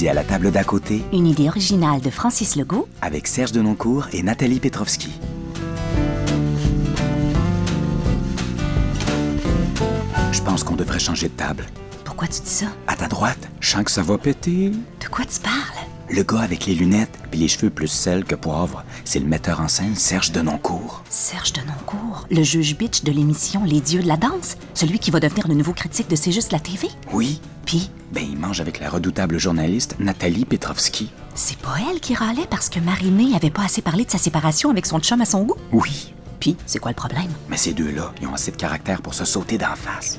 Midi à la table d'à côté Une idée originale de Francis Legault. avec Serge Denoncourt et Nathalie Petrovski. Je pense qu'on devrait changer de table. Pourquoi tu dis ça? À ta droite, je sens que ça va péter. De quoi tu parles? Le gars avec les lunettes puis les cheveux plus sel que poivre, c'est le metteur en scène Serge Denoncourt. Serge Denoncourt, le juge bitch de l'émission Les Dieux de la danse, celui qui va devenir le nouveau critique de C'est juste la TV. Oui, Puis, ben il mange avec la redoutable journaliste Nathalie Petrovski. c'est pas elle qui râlait parce que Marie-Mé avait pas assez parlé de sa séparation avec son chum à son goût? Oui, Puis, c'est quoi le problème? mais ces deux-là, ils ont assez de caractère pour se sauter d'en face.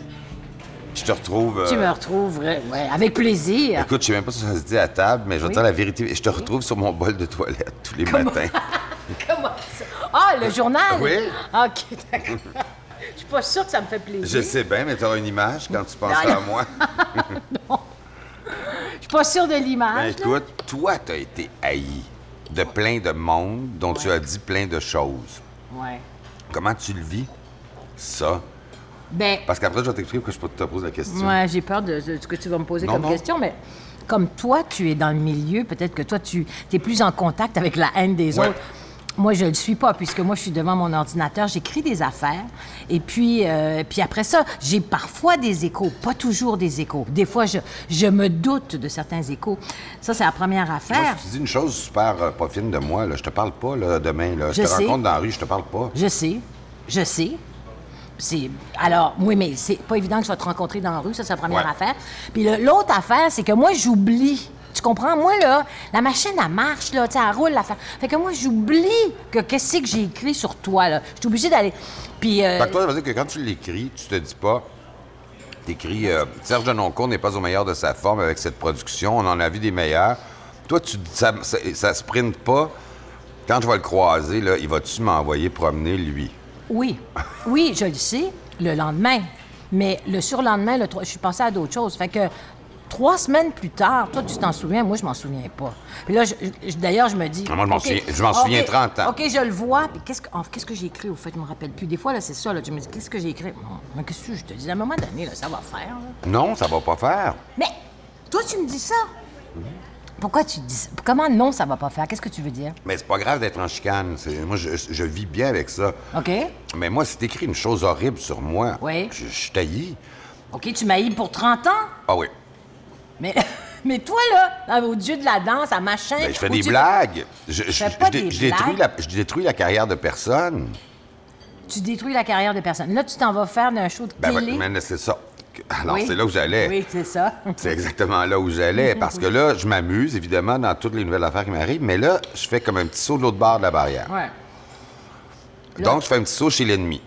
Je te retrouve. euh, Tu me retrouves, ouais, avec plaisir. Écoute, je sais même pas si ça se dit à table, mais je vais te dire la vérité. Je te retrouve sur mon bol de toilette tous les matins. Comment ça? Ah, le journal? Oui. OK, d'accord. Je suis pas sûre que ça me fait plaisir. Je sais bien, mais tu auras une image quand tu penseras Non, à non. moi. Je suis pas sûre de Ben l'image. écoute, toi, t'as été haï de plein de monde dont tu as dit plein de choses. Ouais. Comment tu le vis, ça? Ben, Parce qu'après, je vais t'expliquer pourquoi je te pose la question. ouais, j'ai peur de, de ce que tu vas me poser Non, comme non. question, mais comme toi, tu es dans le milieu, peut-être que toi, tu es plus en contact avec la haine des Ouais. autres. Moi, je ne le suis pas, puisque moi, je suis devant mon ordinateur, j'écris des affaires, et puis, euh, puis après ça, j'ai parfois des échos, pas toujours des échos. Des fois, je, je me doute de certains échos. Ça, c'est la première Moi, affaire. si tu dis une chose super euh, pas fine de moi, là, je te parle pas là, demain. Là. Je, Je te sais. rencontre dans la rue, je te parle pas. Je sais, je sais. C'est alors oui, mais c'est pas évident que je vais te rencontrer dans la rue, ça c'est la première Ouais. affaire. Puis l'autre affaire, c'est que moi j'oublie. Tu comprends? Moi, là, la machine, elle marche, là, tu elle roule, l'affaire. Fait que moi, j'oublie que qu'est-ce que j'ai écrit sur toi, là. Je suis obligée d'aller... Puis... euh, Fait que toi, ça veut dire que quand tu l'écris, tu te dis pas. T'écris euh, Serge Denoncourt n'est pas au meilleur de sa forme avec cette production, on en a vu des meilleurs. Toi, tu dis- ça, ça, ça sprint pas. Quand je vais le croiser, là, il va-tu m'envoyer promener lui? Oui, oui, je le sais, le lendemain. Mais le surlendemain, le je suis passée à d'autres choses. Fait que trois semaines plus tard, toi, tu t'en souviens, moi, je m'en souviens pas. Puis là, d'ailleurs, je me dis... Ah, moi, je m'en souviens- je m'en souviens OK, 30 ans. OK, je le vois, puis qu'est-ce que, oh, qu'est-ce que j'ai écrit, au fait, je me rappelle plus. Des fois, là, c'est ça, là, je me dis, qu'est-ce que j'ai écrit? Mais qu'est-ce que je te dis? À un moment donné, là, ça va faire, là. Non, ça va pas faire. Mais toi, tu me dis ça? Pourquoi tu dis ça? Comment non, ça va pas faire? Qu'est-ce que tu veux dire? Mais c'est pas grave d'être en chicane. Moi, je, je vis bien avec ça. OK? Mais moi, si t'écris une chose horrible sur moi, Oui. je, je t'haïs. OK, tu m'as eu pour 30 ans? Ah oui. Mais, mais toi, là, au dieu de la danse, à machin. Ben, je fais des blagues. Je, je- fais pas je dé- des je détruis la, je détruis la carrière de personne. Tu détruis la carrière de personne. Là, tu t'en vas faire d'un show de Ben, télé? mais c'est ça. Alors, Oui. c'est là où j'allais. Oui, c'est ça. C'est exactement là où j'allais. Parce que là, je m'amuse, évidemment, dans toutes les nouvelles affaires qui m'arrivent, mais là, je fais comme un petit saut de l'autre bord de la barrière. Ouais. Donc, je fais un petit saut chez l'ennemi.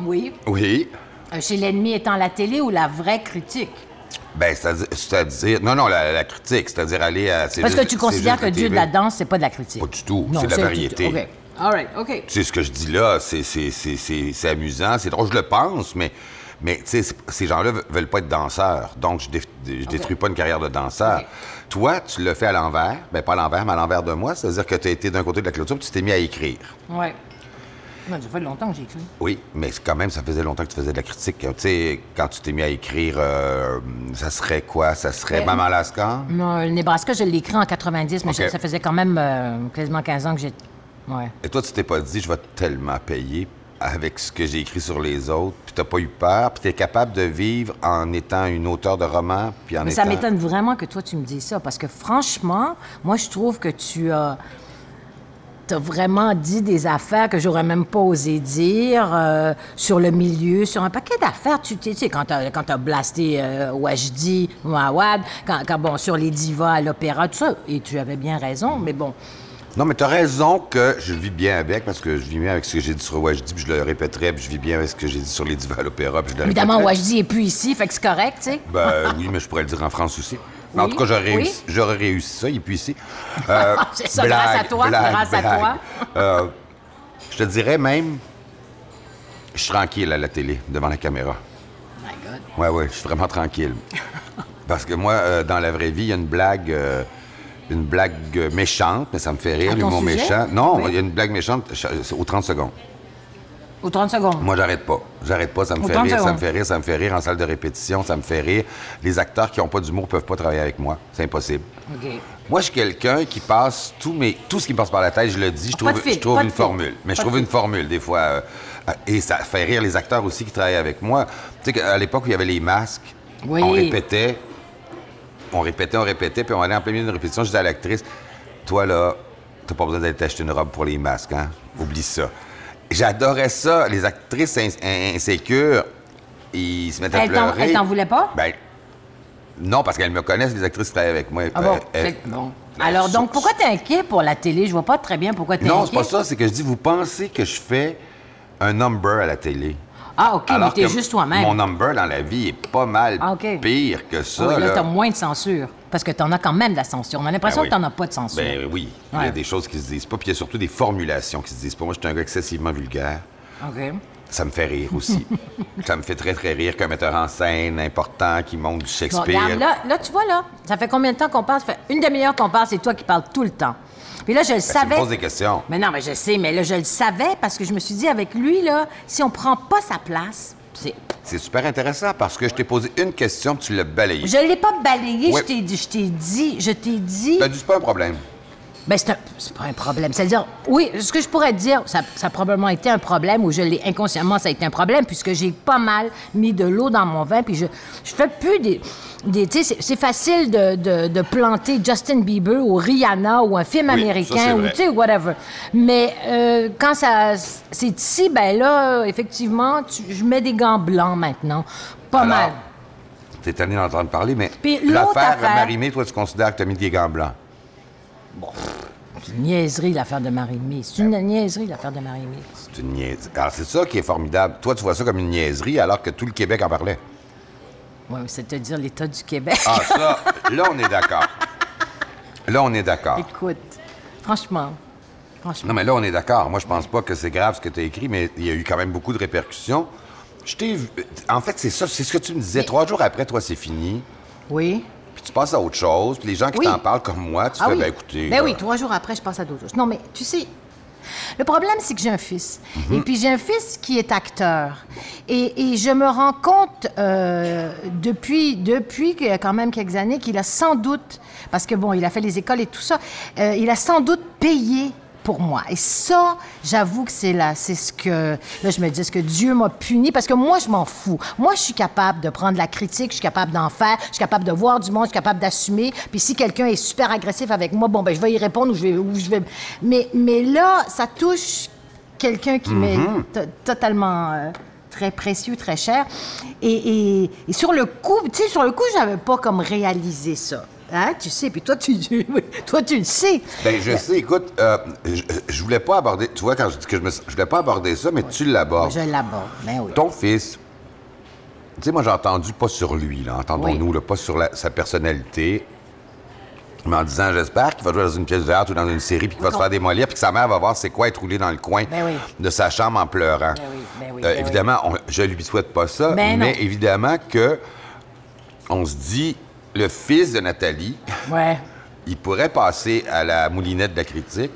Oui. Oui. Euh, Chez l'ennemi étant la télé ou la vraie critique? Ben, c'est-à-dire, non, non, la, la critique, c'est-à-dire aller à. Parce que tu considères que Dieu de la danse, c'est pas de la critique. Pas du tout, c'est de la variété. OK. All right, OK. Tu sais, ce que je dis là, c'est amusant, c'est drôle, je le pense, mais, mais tu sais, ces gens-là ve- veulent pas être danseurs. Donc, je, dé- je détruis pas une carrière de danseur. Toi, tu le fais à l'envers. Ben, pas à l'envers, mais à l'envers de moi. C'est-à-dire que tu as été d'un côté de la clôture, puis tu t'es mis à écrire. Ouais. Moi, ça fait longtemps que j'ai écrit. Oui, mais quand même, ça faisait longtemps que tu faisais de la critique. Tu sais, quand tu t'es mis à écrire, euh, ça serait quoi? Ça serait Ben, Maman Lascar? Non, le Nebraska, je l'ai écrit en 90, mais je- ça faisait quand même euh, quasiment 15 ans que j'ai. Ouais. Et toi, tu t'es pas dit, je vais tellement payer avec ce que j'ai écrit sur les autres, puis t'as pas eu peur, puis t'es capable de vivre en étant une auteure de roman, puis en Mais étant... ça m'étonne vraiment que toi, tu me dises ça, parce que franchement, moi, je trouve que tu as. T'as vraiment dit des affaires que j'aurais même pas osé dire euh, sur le milieu, sur un paquet d'affaires. Tu tu sais, quand t'as, quand t'as blasté euh, Wajdi, Mouawad, quand, quand, bon, sur les divas à l'opéra, tout ça, et tu avais bien raison, mais bon. Non, mais t'as raison que je vis bien avec, parce que je vis bien avec ce que j'ai dit sur Wajdi, puis je le répéterai, puis je vis bien avec ce que j'ai dit sur les divas à l'opéra, puis je le Évidemment, répéterai. Wajdi est plus ici, fait que c'est correct, tu sais. Ben oui, mais je pourrais le dire en France aussi. En Oui, tout cas, j'aurais oui. réussi, j'aurais réussi ça, il est plus ici. Euh, C'est ça, grâce à toi, grâce à toi. Euh, je te dirais même, je suis tranquille à la télé, devant la caméra. My God. Ouais, ouais, je suis vraiment tranquille. Parce que moi, euh, dans la vraie vie, il y a une blague, une blague euh, méchante, mais ça me fait rire, À l'humour méchant. Non, Oui. il y a une blague méchante aux 30 secondes. Ou 30 secondes? Moi, j'arrête pas. J'arrête pas, ça me fait rire, ça me fait rire, ça me fait rire en salle de répétition, ça me fait rire. Les acteurs qui n'ont pas d'humour peuvent pas travailler avec moi. C'est impossible. Moi, je suis quelqu'un qui passe tout, mes, tout ce qui me passe par la tête, je le dis, je trouve, je une formule. Mais je trouve une formule, des fois. euh, et ça fait rire les acteurs aussi qui travaillent avec moi. Tu sais, qu'à l'époque où il y avait les masques, Oui. on répétait, on répétait, on répétait, puis on allait en plein milieu d'une répétition, je disais à l'actrice, toi, là, t'as pas besoin d'aller t'acheter une robe pour les masques, hein? Oublie ça. J'adorais ça. Les actrices ins- in- insécures, ils se mettaient à Elle t'en- pleurer. elle t'en voulait pas? Ben, non, parce qu'elles me connaissent, les actrices qui travaillent avec moi. Ah bon? Euh, elles- Alors, donc, pourquoi t'es inquiet pour la télé? Je vois pas très bien pourquoi t'es inquiet. Non, c'est pas ça. C'est que je dis, vous pensez que je fais un number à la télé? Ah, OK, Alors mais t'es juste toi-même. Mon number dans la vie est pas mal Ah, pire que ça. Oui, là, là. t'as moins de censure. Parce que t'en as quand même de la censure. On a l'impression Ben oui. que t'en as pas de censure. Ben oui, il y a des choses qui se disent pas, puis il y a surtout des formulations qui se disent pas. Moi, je suis un gars excessivement vulgaire. OK. Ça me fait rire aussi. ça me fait très, très rire qu'un metteur en scène important qui monte du Bon, Shakespeare. regarde, là, là, tu vois, là, ça fait combien de temps qu'on parle? Ça fait une demi-heure qu'on parle, c'est toi qui parles tout le temps. Puis là, je le Ben, tu me savais. poses des questions. Mais non, mais je sais, mais là, je le savais parce que je me suis dit, avec lui, là, si on prend pas sa place, c'est. C'est super intéressant parce que je t'ai posé une question, tu l'as balayée. Je l'ai pas balayé, Ouais. je t'ai dit, je t'ai dit, je t'ai dit. Ben, dis, c'est pas un problème. Ben, c'est un- c'est pas un problème. C'est-à-dire, oui, ce que je pourrais te dire, ça, ça a probablement été un problème, ou je l'ai inconsciemment, ça a été un problème, puisque j'ai pas mal mis de l'eau dans mon vin, puis je, je fais plus des. des tu sais, c'est- facile de, de- de planter Justin Bieber ou Rihanna ou un film Oui, américain, ou tu sais, whatever. Mais euh, quand ça. C'est ici, ben là, effectivement, tu- je mets des gants blancs maintenant. Pas Alors, mal. T'es tanné d'entendre parler, mais l'affaire affaire- Marimé, toi, tu considères que t'as mis des gants blancs? C'est une niaiserie, l'affaire de Marie-Mé. C'est une niaiserie, l'affaire de Marie-Mé. C'est une niaiserie. Alors, c'est ça qui est formidable. Toi, tu vois ça comme une niaiserie alors que tout le Québec en parlait. Oui, c'est te dire l'État du Québec. Ah, ça, là, on est d'accord. Là, on est d'accord. Écoute, franchement, franchement. Non, mais là, on est d'accord. Moi, je pense pas que c'est grave ce que tu as écrit, mais il y a eu quand même beaucoup de répercussions. Je t'ai En fait, c'est ça, c'est ce que tu me disais. Trois jours après, toi, c'est fini. Oui. Puis tu passes à autre chose. Puis les gens qui Oui. t'en parlent comme moi, tu Ah fais, oui. ben écoutez. Ben oui, trois jours après, je passe à d'autres choses. Non, mais tu sais, le problème, c'est que j'ai un fils. Mhm. Et puis j'ai un fils qui est acteur. Et, et je me rends compte euh, depuis, depuis quand même quelques années qu'il a sans doute, parce que bon, il a fait les écoles et tout ça, euh, il a sans doute payé pour moi. Et ça, j'avoue que c'est là, c'est ce que, là, je me dis, est-ce que Dieu m'a puni? Parce que moi, je m'en fous. Moi, je suis capable de prendre la critique, je suis capable d'en faire, je suis capable de voir du monde, je suis capable d'assumer. Puis si quelqu'un est super agressif avec moi, bon, ben, je vais y répondre ou je vais, ou je vais... Mais, mais là, ça touche quelqu'un qui m'est to- totalement... euh, très précieux, très cher. Et, et- et sur le coup, tu sais, sur le coup, j'avais pas comme réalisé ça. Hein, tu sais, puis toi, tu, oui, toi, tu le sais. Ben, je sais, écoute, euh, je, je voulais pas aborder. Tu vois, quand je dis que je me. Je voulais pas aborder ça, mais tu l'abordes. Je l'aborde, ben oui. Ton fils, tu sais, moi, j'ai entendu pas sur lui, là, entendons-nous, Oui. pas sur la- sa personnalité, mais en disant, j'espère qu'il va jouer dans une pièce de théâtre ou dans une série, puis qu'il va se faire démolir, puis que sa mère va voir c'est quoi être roulé dans le coin Ben oui. de sa chambre en pleurant. Ben oui, ben oui, Euh, ben évidemment, on- je lui souhaite pas ça, mais non. évidemment que on se dit, le fils de Nathalie, Ouais. il pourrait passer à la moulinette de la critique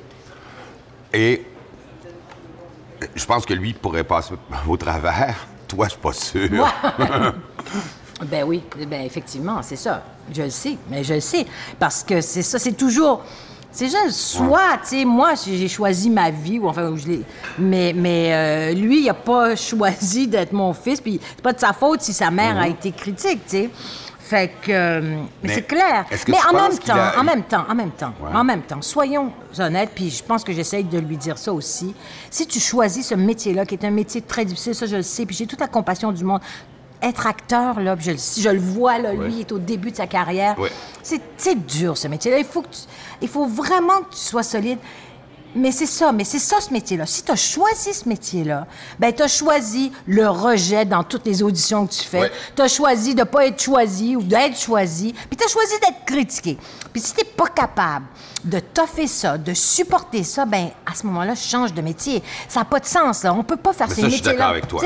et je pense que lui pourrait passer au travers. Toi, je suis pas sûr. Ben oui, ben effectivement, c'est ça. Je le sais, mais je le sais. Parce que c'est ça, c'est toujours. C'est juste soit, tu sais, moi, j'ai choisi ma vie, ou enfin, je l'ai. Mais, mais euh, lui, il a pas choisi d'être mon fils, puis c'est pas de sa faute si sa mère a été critique, tu sais. Fait que. euh, mais, c'est clair. Mais en même temps, a- en même temps, en même temps, Ouais. en même temps, soyons honnêtes, puis je pense que j'essaye de lui dire ça aussi. Si tu choisis ce métier-là, qui est un métier très difficile, ça je le sais, puis j'ai toute la compassion du monde. Être acteur, là, je, je le vois, là, lui, il est au début de sa carrière. Ouais. C'est c'est dur, ce métier-là. Il faut, que tu- il faut vraiment que tu sois solide. Mais c'est ça, mais c'est ça ce métier-là. Si tu as choisi ce métier-là, ben tu as choisi le rejet dans toutes les auditions que tu fais. Ouais. Tu as choisi de pas être choisi ou d'être choisi, puis tu as choisi d'être critiqué. Puis si tu pas capable de toffer ça, de supporter ça, ben à ce moment-là, change de métier. Ça n'a pas de sens, là. On peut pas faire Mais ces ça, je suis métiers-là. d'accord avec toi.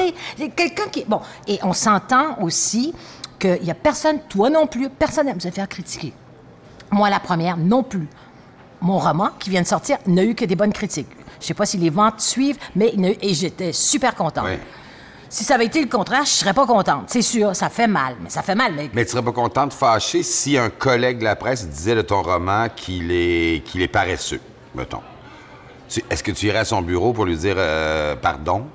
Quelqu'un qui... Bon, et on s'entend aussi qu'il y a personne, toi non plus, personne n'aime se faire critiquer. Moi, la première, non plus. Mon roman qui vient de sortir n'a eu que des bonnes critiques. Je sais pas si les ventes suivent, mais il n'a eu- et j'étais super contente. Oui. Si ça avait été le contraire, je serais pas contente. C'est sûr, ça fait mal, mais ça fait mal. Mais, Mais tu serais pas contente, fâchée, si un collègue de la presse disait de ton roman qu'il est, qu'il est paresseux, mettons. Est-ce que tu irais à son bureau pour lui dire euh, pardon?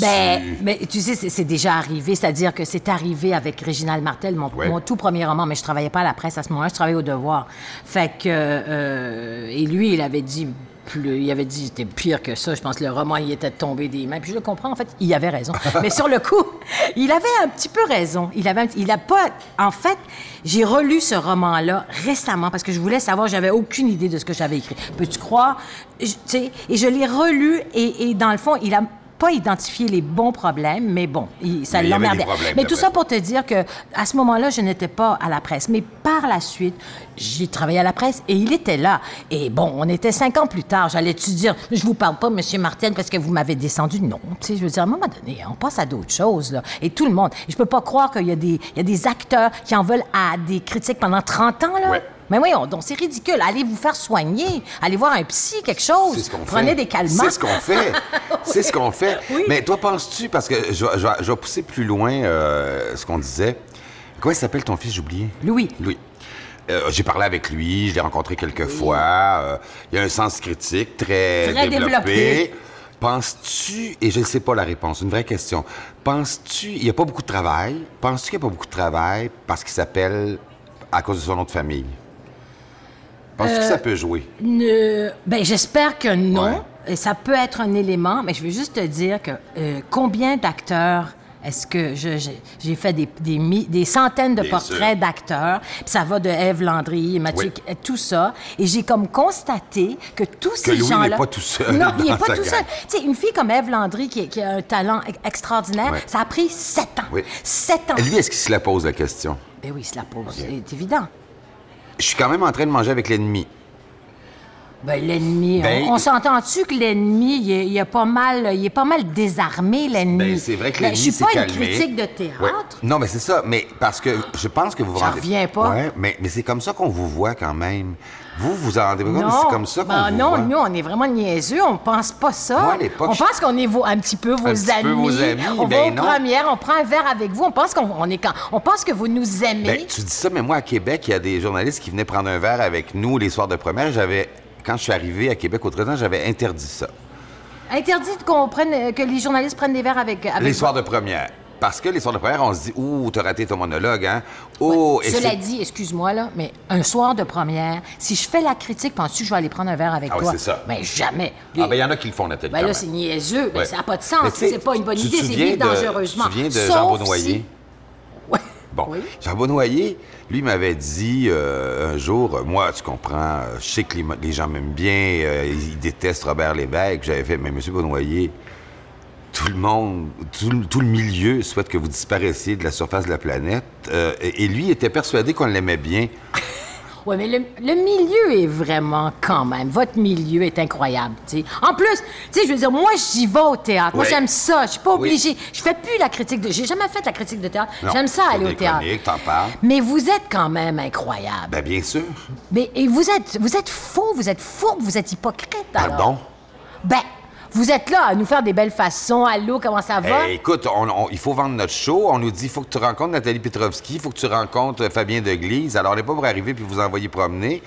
Ben, mais tu sais, c'est c'est déjà arrivé, c'est-à-dire que c'est arrivé avec Réginald Martel, mon, Ouais. mon tout premier roman, mais je travaillais pas à la presse à ce moment-là, je travaillais au Devoir. Fait que, euh, et lui, il avait dit plus, il avait dit c'était pire que ça. Je pense que le roman, il était tombé des mains. Puis je le comprends, en fait, il avait raison. mais sur le coup, il avait un petit peu raison. Il avait, il a pas, en fait, j'ai relu ce roman-là récemment parce que je voulais savoir, j'avais aucune idée de ce que j'avais écrit. Peux-tu croire? Tu sais, et je l'ai relu et, et dans le fond, il a pas identifié les bons problèmes, mais bon, il- ça l'emmerdait. Mais tout ça pour te dire que à ce moment-là, je n'étais pas à la presse. Mais par la suite, j'ai travaillé à la presse et il était là. Et bon, on était cinq ans plus tard. J'allais-tu dire, je vous parle pas, Monsieur Martin, parce que vous m'avez descendu? Non. Tu sais, je veux dire, à un moment donné, on passe à d'autres choses, là. Et tout le monde. Et je peux pas croire qu'il y, a des- il y a des acteurs qui en veulent à des critiques pendant 30 ans, là. Ouais. Mais voyons, donc c'est ridicule. Allez vous faire soigner. Allez voir un psy, quelque chose. C'est ce qu'on fait. Prenez des calmants. C'est ce qu'on fait. C'est ce qu'on fait. Oui. Mais toi, penses-tu, parce que je, vais- je vais- je vais pousser plus loin euh, ce qu'on disait. Comment il s'appelle ton fils, j'ai oublié? Louis. Louis. Euh, j'ai parlé avec lui, je l'ai rencontré quelques fois. euh, il a un sens critique très, Très développé. développé. Penses-tu, et je ne sais pas la réponse, une vraie question, penses-tu, il n'y a pas beaucoup de travail, penses-tu qu'il n'y a pas beaucoup de travail parce qu'il s'appelle à cause de son nom de famille? Penses-tu Euh, que ça peut jouer? Ne... Ben, j'espère que non. Ouais. Et ça peut être un élément, mais je veux juste te dire que euh, combien d'acteurs est-ce que j'ai fait des, des, mi- des centaines de Bien portraits d'acteurs, puis ça va de Ève Landry, Mathieu, Oui. tout ça, et j'ai comme constaté que tous Que ces gens-là... n'est pas tout seul Non, il n'est pas tout seul. Tu sais, une fille comme Ève Landry qui, qui a un talent extraordinaire, ça a pris sept ans. Oui. Sept ans. Lui, est-ce qu'il se la pose la question? Ben oui, il se la pose, c'est évident. Je suis quand même en train de manger avec l'ennemi. Ben, l'ennemi, Ben, on, on s'entend-tu que l'ennemi, il, pas mal, il est pas mal désarmé, l'ennemi? Ben, c'est vrai que Ben, l'ennemi Je suis pas calmé. une critique de théâtre. Ouais. Non, mais c'est ça. Mais parce que je pense que vous vous rendez... reviens pas. Ouais, mais, mais c'est comme ça qu'on vous voit quand même. Vous, vous en rendez compte, c'est comme ça qu'on ben vous non, voit. nous, on est vraiment niaiseux, on pense pas ça. On je- pense qu'on est vos- un petit peu vos petit amis. peu vos amis, On ben va aux non. premières, on prend un verre avec vous, on pense qu'on on est quand, on pense que vous nous aimez. Ben, tu dis ça, mais moi, à Québec, il y a des journalistes qui venaient prendre un verre avec nous les soirs de première. J'avais... Quand je suis arrivé à Québec au 13 ans, j'avais interdit ça. Interdit qu'on prenne, que les journalistes prennent des verres avec, avec Les soirs de première. Parce que les soirs de première, on se dit, ouh, t'as raté ton monologue, hein? Oh, et Cela dit, excuse-moi, là, mais un soir de première, si je fais la critique, penses-tu que je vais aller prendre un verre avec Ah oui, toi? c'est ça. Ben, jamais. Ah, ben, il y en a qui le font, Nathalie. Ben là, c'est niaiseux. Ben, Ouais. ça n'a pas de Mais sens. C'est pas une bonne tu idée. C'est vivre de- dangereusement. Tu te souviens de Sauf Jean si- Ouais. Bon, Oui. Jean Beaunoyer, lui m'avait dit euh, un jour, euh, moi, tu comprends, euh, je sais que les, les gens m'aiment bien, euh, ils détestent Robert Lévesque. J'avais fait, mais Monsieur Beaunoyer, tout le monde, tout, le- tout le milieu souhaite que vous disparaissez de la surface de la planète. Euh, et, et lui était persuadé qu'on l'aimait bien. Oui, mais le, le milieu est vraiment quand même. Votre milieu est incroyable, tu sais. En plus, tu sais, je veux dire, moi, j'y vais au théâtre. Moi, j'aime ça. Je suis pas Oui. obligée. Je fais plus la critique de. J'ai jamais fait la critique de théâtre. J'aime ça aller au théâtre. chroniques, t'en parles. Mais vous êtes quand même incroyable. Ben bien sûr. Mais et vous êtes, vous êtes faux, vous êtes fourbe, vous êtes hypocrite. alors. Pardon? Ben, vous êtes là à nous faire des belles façons. Allô, comment ça va? Eh, écoute, on- il faut vendre notre show. On nous dit faut que tu rencontres Nathalie Petrovski, il faut que tu rencontres euh, Fabien Deglise. Alors, on n'est pas pour arriver puis vous envoyer promener,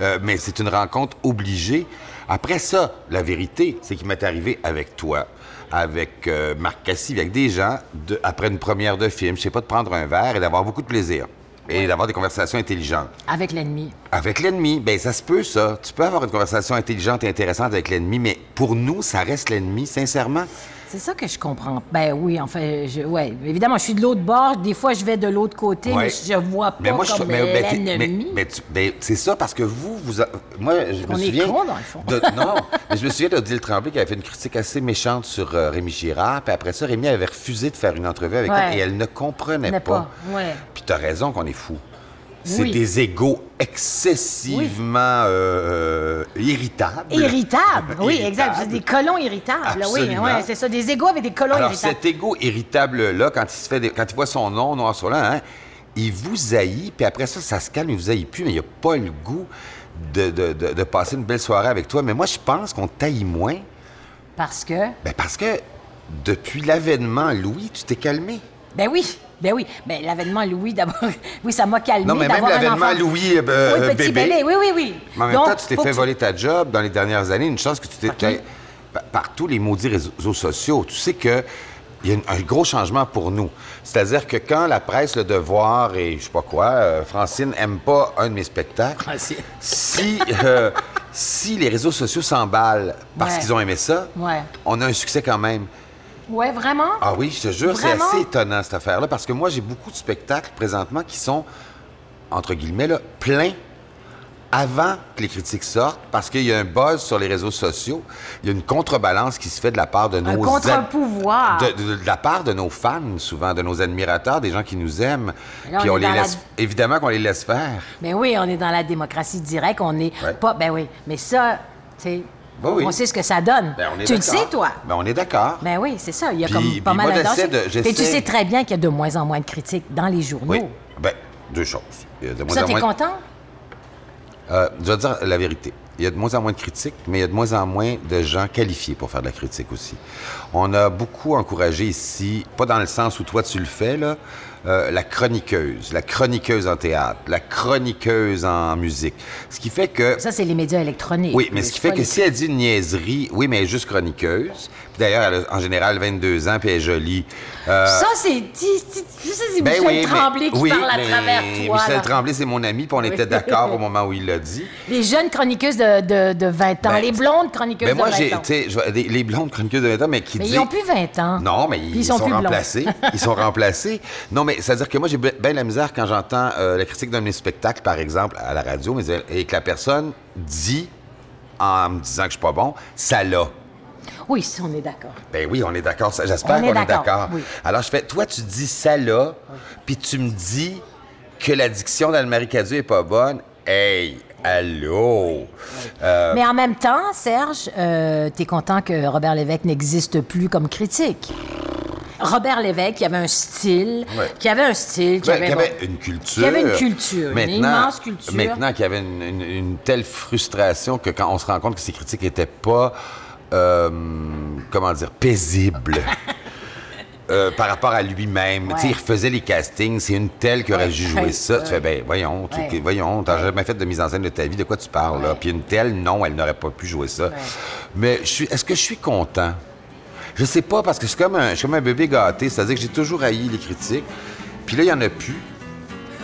euh, mais c'est une rencontre obligée. Après ça, la vérité, c'est qu'il m'est arrivé avec toi, avec euh, Marc Cassy, avec des gens, après une première de film, je sais pas, de prendre un verre et d'avoir beaucoup de plaisir. Et d'avoir des conversations intelligentes. Avec l'ennemi. Avec l'ennemi, ben ça se peut, ça. Tu peux avoir une conversation intelligente et intéressante avec l'ennemi, mais pour nous, ça reste l'ennemi, sincèrement. C'est ça que je comprends. Ben oui, enfin, je, ouais, évidemment, je suis de l'autre bord. Des fois, je vais de l'autre côté, Ouais. mais je vois pas Mais moi, je comme l'ennemi. mais- ben, c'est ça parce que vous, vous, a- moi, je me est souviens. con, dans le fond. de- non, mais je me souviens d'Odile Tremblay qui avait fait une critique assez méchante sur euh, Rémi Girard, puis après ça, Rémi avait refusé de faire une entrevue avec Ouais. elle et elle ne comprenait pas. pas, ouais. Puis t'as raison qu'on est fou. C'est Oui. des égaux excessivement euh, euh, irritables. Irritable, oui, exact. Irritables. C'est des colons irritables, oui. Absolument. Ouais, c'est ça, des égaux avec des colons Alors, irritables. cet égo irritable-là, quand il se fait des- quand il voit son nom noir sur blanc, hein, il vous haït, puis après ça, ça se calme, il vous haït plus, mais il n'a pas le goût de, de- de- de passer une belle soirée avec toi. Mais moi, je pense qu'on t'haït moins, Parce que? ben parce que depuis l'avènement Louis, tu t'es calmé. Ben oui, ben oui. Ben l'avènement Louis, d'abord, oui, ça m'a calmé. Non, mais même l'avènement. Louis euh, euh, oui, petit bébé. Oui, oui, oui. Mais en même Donc, temps, tu t'es fait que voler ta job dans les dernières années. Une chance que tu t'es. T'as- par- Par tous les maudits réseaux sociaux. Tu sais que. Il y a un gros changement pour nous. C'est-à-dire que quand la presse, le devoir et je sais pas quoi, euh, Francine aime pas un de mes spectacles, Francine. si, euh, si les réseaux sociaux s'emballent parce Ouais. qu'ils ont aimé ça, Ouais. on a un succès quand même. Ouais, vraiment? Ah oui, je te jure, c'est assez étonnant cette affaire-là parce que moi, j'ai beaucoup de spectacles présentement qui sont, entre guillemets, là, pleins avant que les critiques sortent parce qu'il y a un buzz sur les réseaux sociaux. Il y a une contrebalance qui se fait de la part de nos... Un contre-pouvoir. De, de- de la part de nos fans, souvent, de nos admirateurs, des gens qui nous aiment. Mais Puis on les la- laisse... Évidemment qu'on les laisse faire. Ben oui, on est dans la démocratie directe, on est Ouais. pas. Ben oui, mais ça, tu sais, Ben oui. on sait ce que ça donne. Ben, tu le sais, toi? Ben, on est d'accord. Ben oui, c'est ça. Il y a Puis- comme pas mal de Mais tu sais très bien qu'il y a de moins en moins de critiques dans les journaux. Oui. Ben, deux choses. Il y a de moins Ça, en t'es moins- content? Euh, je vais te dire la vérité. Il y a de moins en moins de critiques, mais il y a de moins en moins de gens qualifiés pour faire de la critique aussi. On a beaucoup encouragé ici, pas dans le sens où toi tu le fais, là, euh, la chroniqueuse, la chroniqueuse en théâtre, la chroniqueuse en musique. Ce qui fait que... Ça, c'est les médias électroniques. Oui, mais ce qui fait que si elle dit une niaiserie, oui, mais elle est juste chroniqueuse. D'ailleurs, elle a en général 22 ans, puis elle est jolie. Euh, Ça, c'est ben Michel oui, mais- Tremblay qui oui, parle à mais travers toi. Michel là. Tremblay, c'est mon ami, puis on était d'accord au moment où il l'a dit. Les jeunes chroniqueuses de, de, de 20 ans, Ben, les blondes chroniqueuses moi, de 20 j'ai, ans. vois des- les blondes chroniqueuses de 20 ans, mais qui Mais disent... ils n'ont plus 20 ans. Non, mais ils, ils sont, remplacés. ils sont remplacés. Non, mais c'est-à-dire que moi, j'ai bien la misère quand j'entends euh, la critique d'un spectacles, par exemple, à la radio, mais, et que la personne dit, en me disant que je suis pas bon, ça l'a. Oui, ça, on est d'accord. Ben oui, on est d'accord. J'espère qu'on est d'accord, oui. Alors, je fais, toi, tu dis ça là, puis tu me dis que la diction d'Anne-Marie Cadieux est pas bonne. Hey, allô? Euh, Mais en même temps, Serge, euh, t'es content que Robert Lévesque n'existe plus comme critique. Robert Lévesque, qui avait un style, Ouais. qui avait un style, qui Ben, avait, une culture. Qu'il y avait une culture, une immense culture. Maintenant qu'il y avait une, une- une telle frustration que quand on se rend compte que ces critiques n'étaient pas, euh, comment dire, paisibles. euh, par rapport à lui-même. Tu sais, il refaisait les castings, c'est une telle qui aurait Ouais. dû jouer Ouais. ça. Tu fais, ben voyons, tu- voyons, t'as jamais fait de mise en scène de ta vie, de quoi tu parles, là? Puis une telle, non, elle n'aurait pas pu jouer ça. Mais je suis, est-ce que je suis content? Je sais pas, parce que je suis comme un, je suis comme un bébé gâté, c'est-à-dire que j'ai toujours haï les critiques. Puis là, il y en a plus.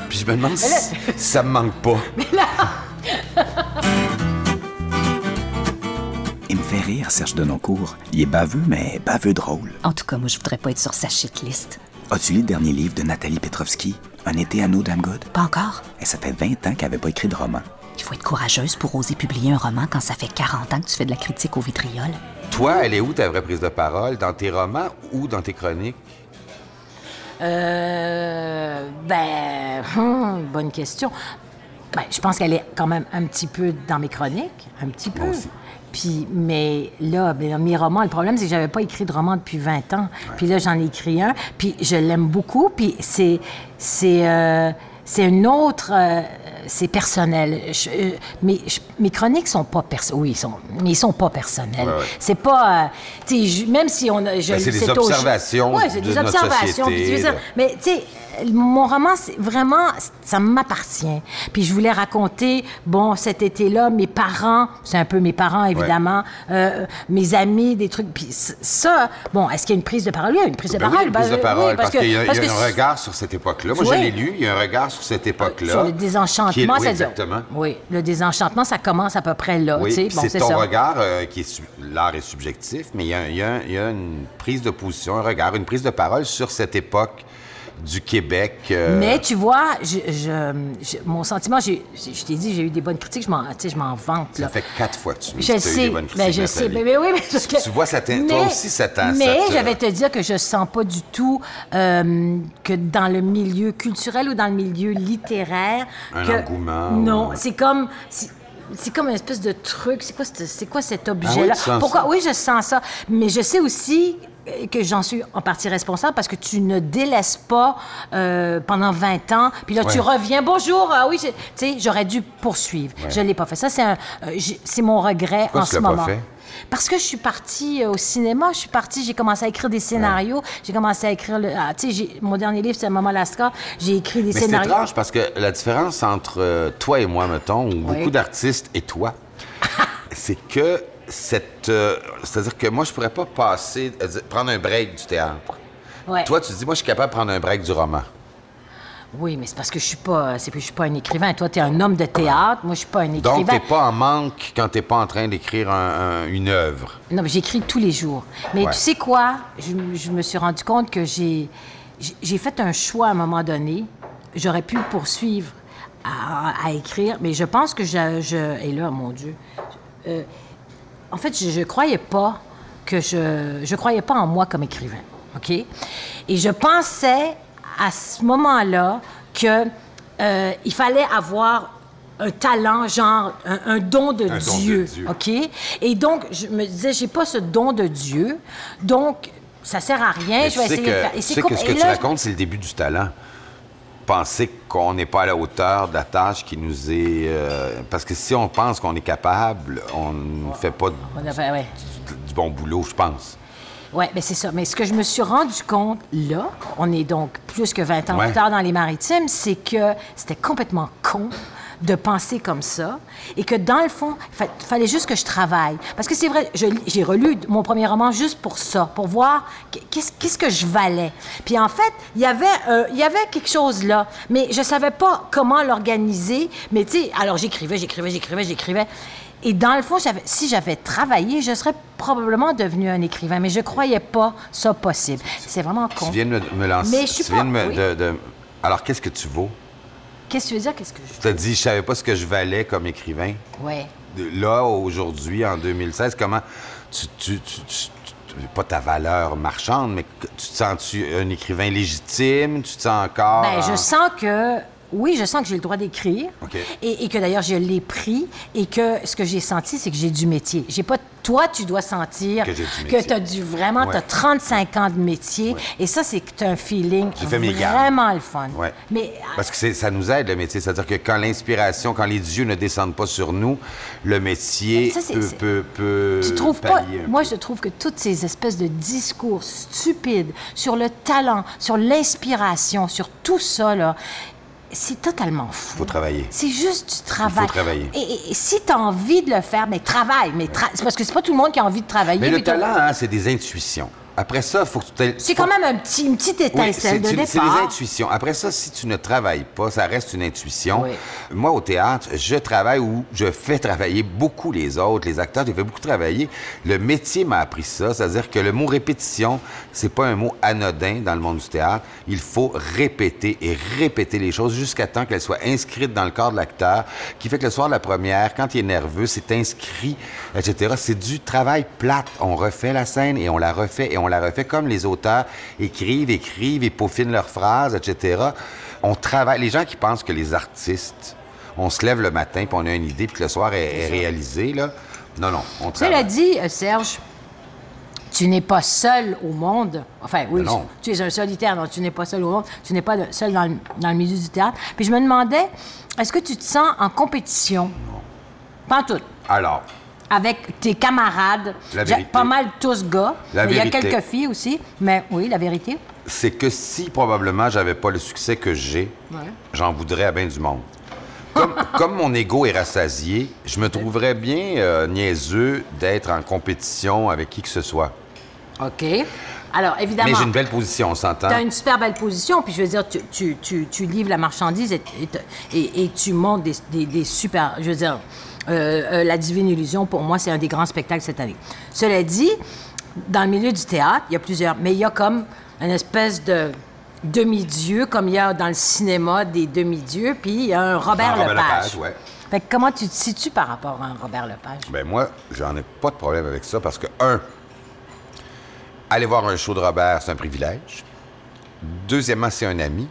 Puis je me demande si, si ça me manque pas. Il me fait rire, Serge Denoncourt. Il est baveux, mais baveux drôle. En tout cas, moi, je voudrais pas être sur sa shitlist. As-tu lu le dernier livre de Nathalie Petrovski, Un été à No Damn Good? Pas encore. Et ça fait 20 ans qu'elle n'avait pas écrit de roman. Il faut être courageuse pour oser publier un roman quand ça fait 40 ans que tu fais de la critique au vitriol. Toi, elle est où ta vraie prise de parole? Dans tes romans ou dans tes chroniques? Euh, ben, hum, bonne question. Ben, je pense qu'elle est quand même un petit peu dans mes chroniques, un petit peu. Moi aussi. Puis, mais là, ben, dans mes romans, le problème, c'est que j'avais pas écrit de roman depuis 20 ans. Puis là, j'en ai écrit un, puis je l'aime beaucoup, puis c'est, c'est, euh, c'est une autre, euh, c'est personnel. Je- euh, mes, je- mes chroniques sont pas personnelles. Oui, ils sont, mais ils sont pas personnels. Ouais, ouais. C'est pas, euh, tu sais, je- même si on Ben, c'est des observations Ouais, c'est de des observations. société, dire, mais tu sais, mon roman, vraiment, ça m'appartient. Puis je voulais raconter, bon, cet été-là, mes parents, c'est un peu mes parents, évidemment, euh, mes amis, des trucs. Puis ça, bon, est-ce qu'il y a une prise de parole? Oui, il y a une prise de Ben oui, parole. une prise de Ben, parole, oui, parce, qu'il y a, parce y a un regard sur cette époque-là. Moi, Oui. je l'ai lu, il y a un regard sur cette époque-là. Sur le qui oui, ça exactement. Oui, le désenchantement, ça commence à peu près là. Oui, bon, c'est ton ça. regard euh, qui est... L'art est subjectif, mais il y, y a une prise de position, un regard, une prise de parole sur cette époque du Québec. euh, Mais tu vois, je, je- je- mon sentiment, je, t'ai dit, j'ai eu des bonnes critiques, je m'en, tu sais, je m'en vante. Ça fait quatre fois que tu Je as eu sais, des bonnes critiques, ben je sais, mais, mais oui, mais parce que- Tu vois, ça t'in- toi aussi, ça t'a- Mais te- je vais te dire que je sens pas du tout euh, que dans le milieu culturel ou dans le milieu littéraire, Un que- engouement Non, ou- c'est comme. c'est- c'est comme une espèce de truc. C'est quoi, ce- c'est quoi cet Ah oui, objet-là? Pourquoi? ça? Oui, je sens ça. Mais je sais aussi que j'en suis en partie responsable parce que tu ne délaisses pas euh, pendant 20 ans, puis là, tu reviens, bonjour, ah oui, tu sais, j'aurais dû poursuivre. Je ne l'ai pas fait. Ça, c'est un- euh, c'est mon regret Pourquoi en tu ce l'as pas moment. fait? Parce que je suis partie euh, au cinéma, je suis partie, j'ai commencé à écrire des scénarios, j'ai commencé à écrire, le, ah, tu sais, mon dernier livre, c'est Maman Lasca, j'ai écrit des Mais c'est scénarios. étrange parce que la différence entre toi et moi, mettons, ou beaucoup d'artistes et toi, c'est que cette. euh, C'est-à-dire que moi, je pourrais pas passer. euh, prendre un break du théâtre. Ouais. Toi, tu dis, moi, je suis capable de prendre un break du roman. Oui, mais c'est parce que je suis pas, c'est que je suis pas un écrivain. Toi, tu es un homme de théâtre, moi, je suis pas un écrivain. Donc, t'es pas en manque quand t'es pas en train d'écrire un- un- une œuvre. Non, mais j'écris tous les jours. Mais Ouais. tu sais quoi? Je, je me suis rendu compte que j'ai, j'ai- j'ai fait un choix à un moment donné. J'aurais pu poursuivre à, à écrire, mais je pense que je... je et là, mon Dieu... euh, en fait, je, je croyais pas que je... Je croyais pas en moi comme écrivain, OK? Et je pensais à ce moment-là que euh, il fallait avoir un talent, genre un, un don de don de Dieu. OK? Et donc, je me disais, j'ai pas ce don de Dieu, donc ça sert à rien, Mais je tu vais de que, faire. Et tu sais que ce que et tu là, racontes, c'est le début du talent. Penser qu'on n'est pas à la hauteur de la tâche qui nous est. euh, parce que si on pense qu'on est capable, on ne fait pas du, on a fait- ouais. du bon boulot, je pense. Oui, mais c'est ça. Mais ce que je me suis rendu compte là, on est donc plus que 20 ans Ouais. plus tard dans les maritimes, c'est que c'était complètement con de penser comme ça et que dans le fond, il fa- fallait juste que je travaille. Parce que c'est vrai, j'ai relu mon premier roman juste pour ça, pour voir qu- qu'est-ce que je valais. Puis en fait, il y avait euh, il y avait quelque chose là, mais je savais pas comment l'organiser. Mais tu sais, alors j'écrivais, j'écrivais, j'écrivais, j'écrivais. Et dans le fond, si j'avais travaillé, je serais probablement devenu un écrivain, mais je croyais pas ça possible. C'est vraiment con. Tu viens de me, me lancer. Mais je suis tu viens pas- de me- oui. de- de- Alors, qu'est-ce que tu vaux? Qu'est-ce que tu veux dire? Qu'est-ce que je... Tu t'as dit, je savais pas ce que je valais comme écrivain. Ouais. Là, aujourd'hui, en 2016, comment. Tu, tu, tu- tu- tu- pas ta valeur marchande, mais tu te sens-tu un écrivain légitime? Tu te sens encore. Ben, je en- sens que... Oui, je sens que j'ai le droit d'écrire. Et, et que d'ailleurs, je l'ai pris. Et que ce que j'ai senti, c'est que j'ai du métier. J'ai pas... Toi, tu dois sentir Que tu as du vraiment... Ouais. Tu as 35 ans de métier. Et ça, c'est un feeling vraiment le fun. Ouais. Mais Parce que ça nous aide, le métier. C'est-à-dire que quand l'inspiration, quand les dieux ne descendent pas sur nous, le métier Ça, peut, peut, peut Tu trouves pas. Moi, peu. je trouve que toutes ces espèces de discours stupides sur le talent, sur l'inspiration, sur tout ça, là, c'est totalement fou. Faut travailler. C'est juste du travail. travailler. Et, et- et si tu as envie de le faire, mais travaille. Mais tra- c'est parce que c'est pas tout le monde qui a envie de travailler. Mais le talent, hein, c'est des intuitions. Après ça, il faut que tu C'est faut- quand même un petit, une petite étincelle de une- c'est départ. des intuitions. Après ça, si tu ne travailles pas, ça reste une intuition. Oui. Moi, au théâtre, je travaille ou je fais travailler beaucoup les autres, les acteurs, les fais beaucoup travailler. Le métier m'a appris ça, c'est-à-dire que le mot répétition, c'est pas un mot anodin dans le monde du théâtre. Il faut répéter et répéter les choses jusqu'à temps qu'elles soient inscrites dans le corps de l'acteur, qui fait que le soir de la première, quand il est nerveux, c'est inscrit, etc. C'est du travail plate. On refait la scène et on la refait et on la refait comme les auteurs écrivent, écrivent et peaufinent leurs phrases, etc. On travaille. Les gens qui pensent que les artistes, on se lève le matin puis on a une idée puis que le soir est, est réalisé, là. Non, non, on Cela travaille. dit, euh, Serge, tu n'es pas seul au monde. Enfin, oui, non. tu es un solitaire, donc tu n'es pas seul au monde. Tu n'es pas seul dans le, dans le milieu du théâtre. Puis je me demandais, est-ce que tu te sens en compétition? Non. Pas en tout. Alors, Avec tes camarades, La vérité. pas mal tous gars. Il y a quelques filles aussi. Mais oui, la vérité. c'est que si probablement j'avais pas le succès que j'ai, j'en voudrais à bien du monde. Comme, comme mon ego est rassasié, je me trouverais bien euh, niaiseux d'être en compétition avec qui que ce soit. OK. Alors, évidemment. Mais j'ai une belle position, on s'entend. Tu as une super belle position, puis je veux dire, tu, tu, tu, tu livres la marchandise et, et, et- et tu montes des, des, des super. Je veux dire, euh, euh, La Divine Illusion, pour moi, c'est un des grands spectacles cette année. Cela dit, dans le milieu du théâtre, il y a plusieurs, mais il y a comme une espèce de demi-dieu, comme il y a dans le cinéma des demi-dieux, puis il y a un Robert, Robert Lepage. Lepage, ouais. Fait que comment tu te situes par rapport à un Robert Lepage? Ben moi, j'en ai pas de problème avec ça parce que, un, aller voir un show de Robert, c'est un privilège. Deuxièmement, c'est un ami.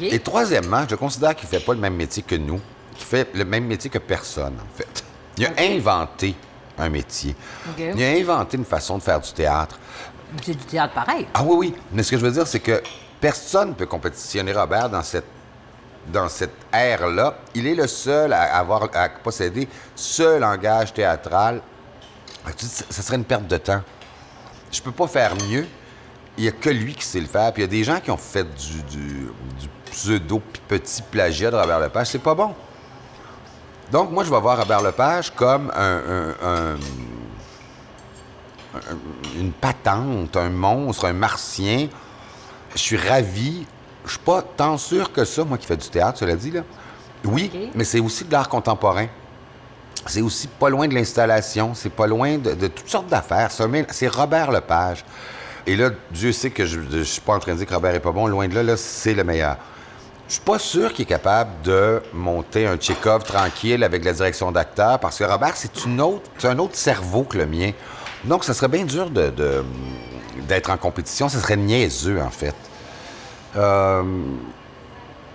Et troisièmement, je considère qu'il fait pas le même métier que nous, qu'il fait le même métier que personne, en fait. Il a inventé un métier. Il a inventé une façon de faire du théâtre. C'est du théâtre pareil. Ah oui, oui. Mais ce que je veux dire, c'est que personne ne peut compétitionner Robert dans cette, dans cette ère-là. Il est le seul à avoir à posséder ce langage théâtral. Ah, ça serait une perte de temps. Je peux pas faire mieux. Il n'y a que lui qui sait le faire. Puis il y a des gens qui ont fait du, du, du pseudo petit plagiat de Robert Lepage. C'est pas bon. Donc, moi, je vais voir Robert Lepage comme un- un- un, une patente, un monstre, un martien. Je suis ravi. Je suis pas tant sûr que ça, moi qui fais du théâtre, cela dit. Là. Oui, mais c'est aussi de l'art contemporain. C'est aussi pas loin de l'installation, c'est pas loin de, de toutes sortes d'affaires. C'est Robert Lepage. Et là, Dieu sait que je, je suis pas en train de dire que Robert est pas bon, loin de là, là c'est le meilleur. Je suis pas sûr qu'il est capable de monter un Tchekhov tranquille avec la direction d'acteur, parce que Robert, c'est autre, c'est un autre cerveau que le mien. Donc, ça serait bien dur de, d'être en compétition. Ça serait niaiseux, en fait. Euh,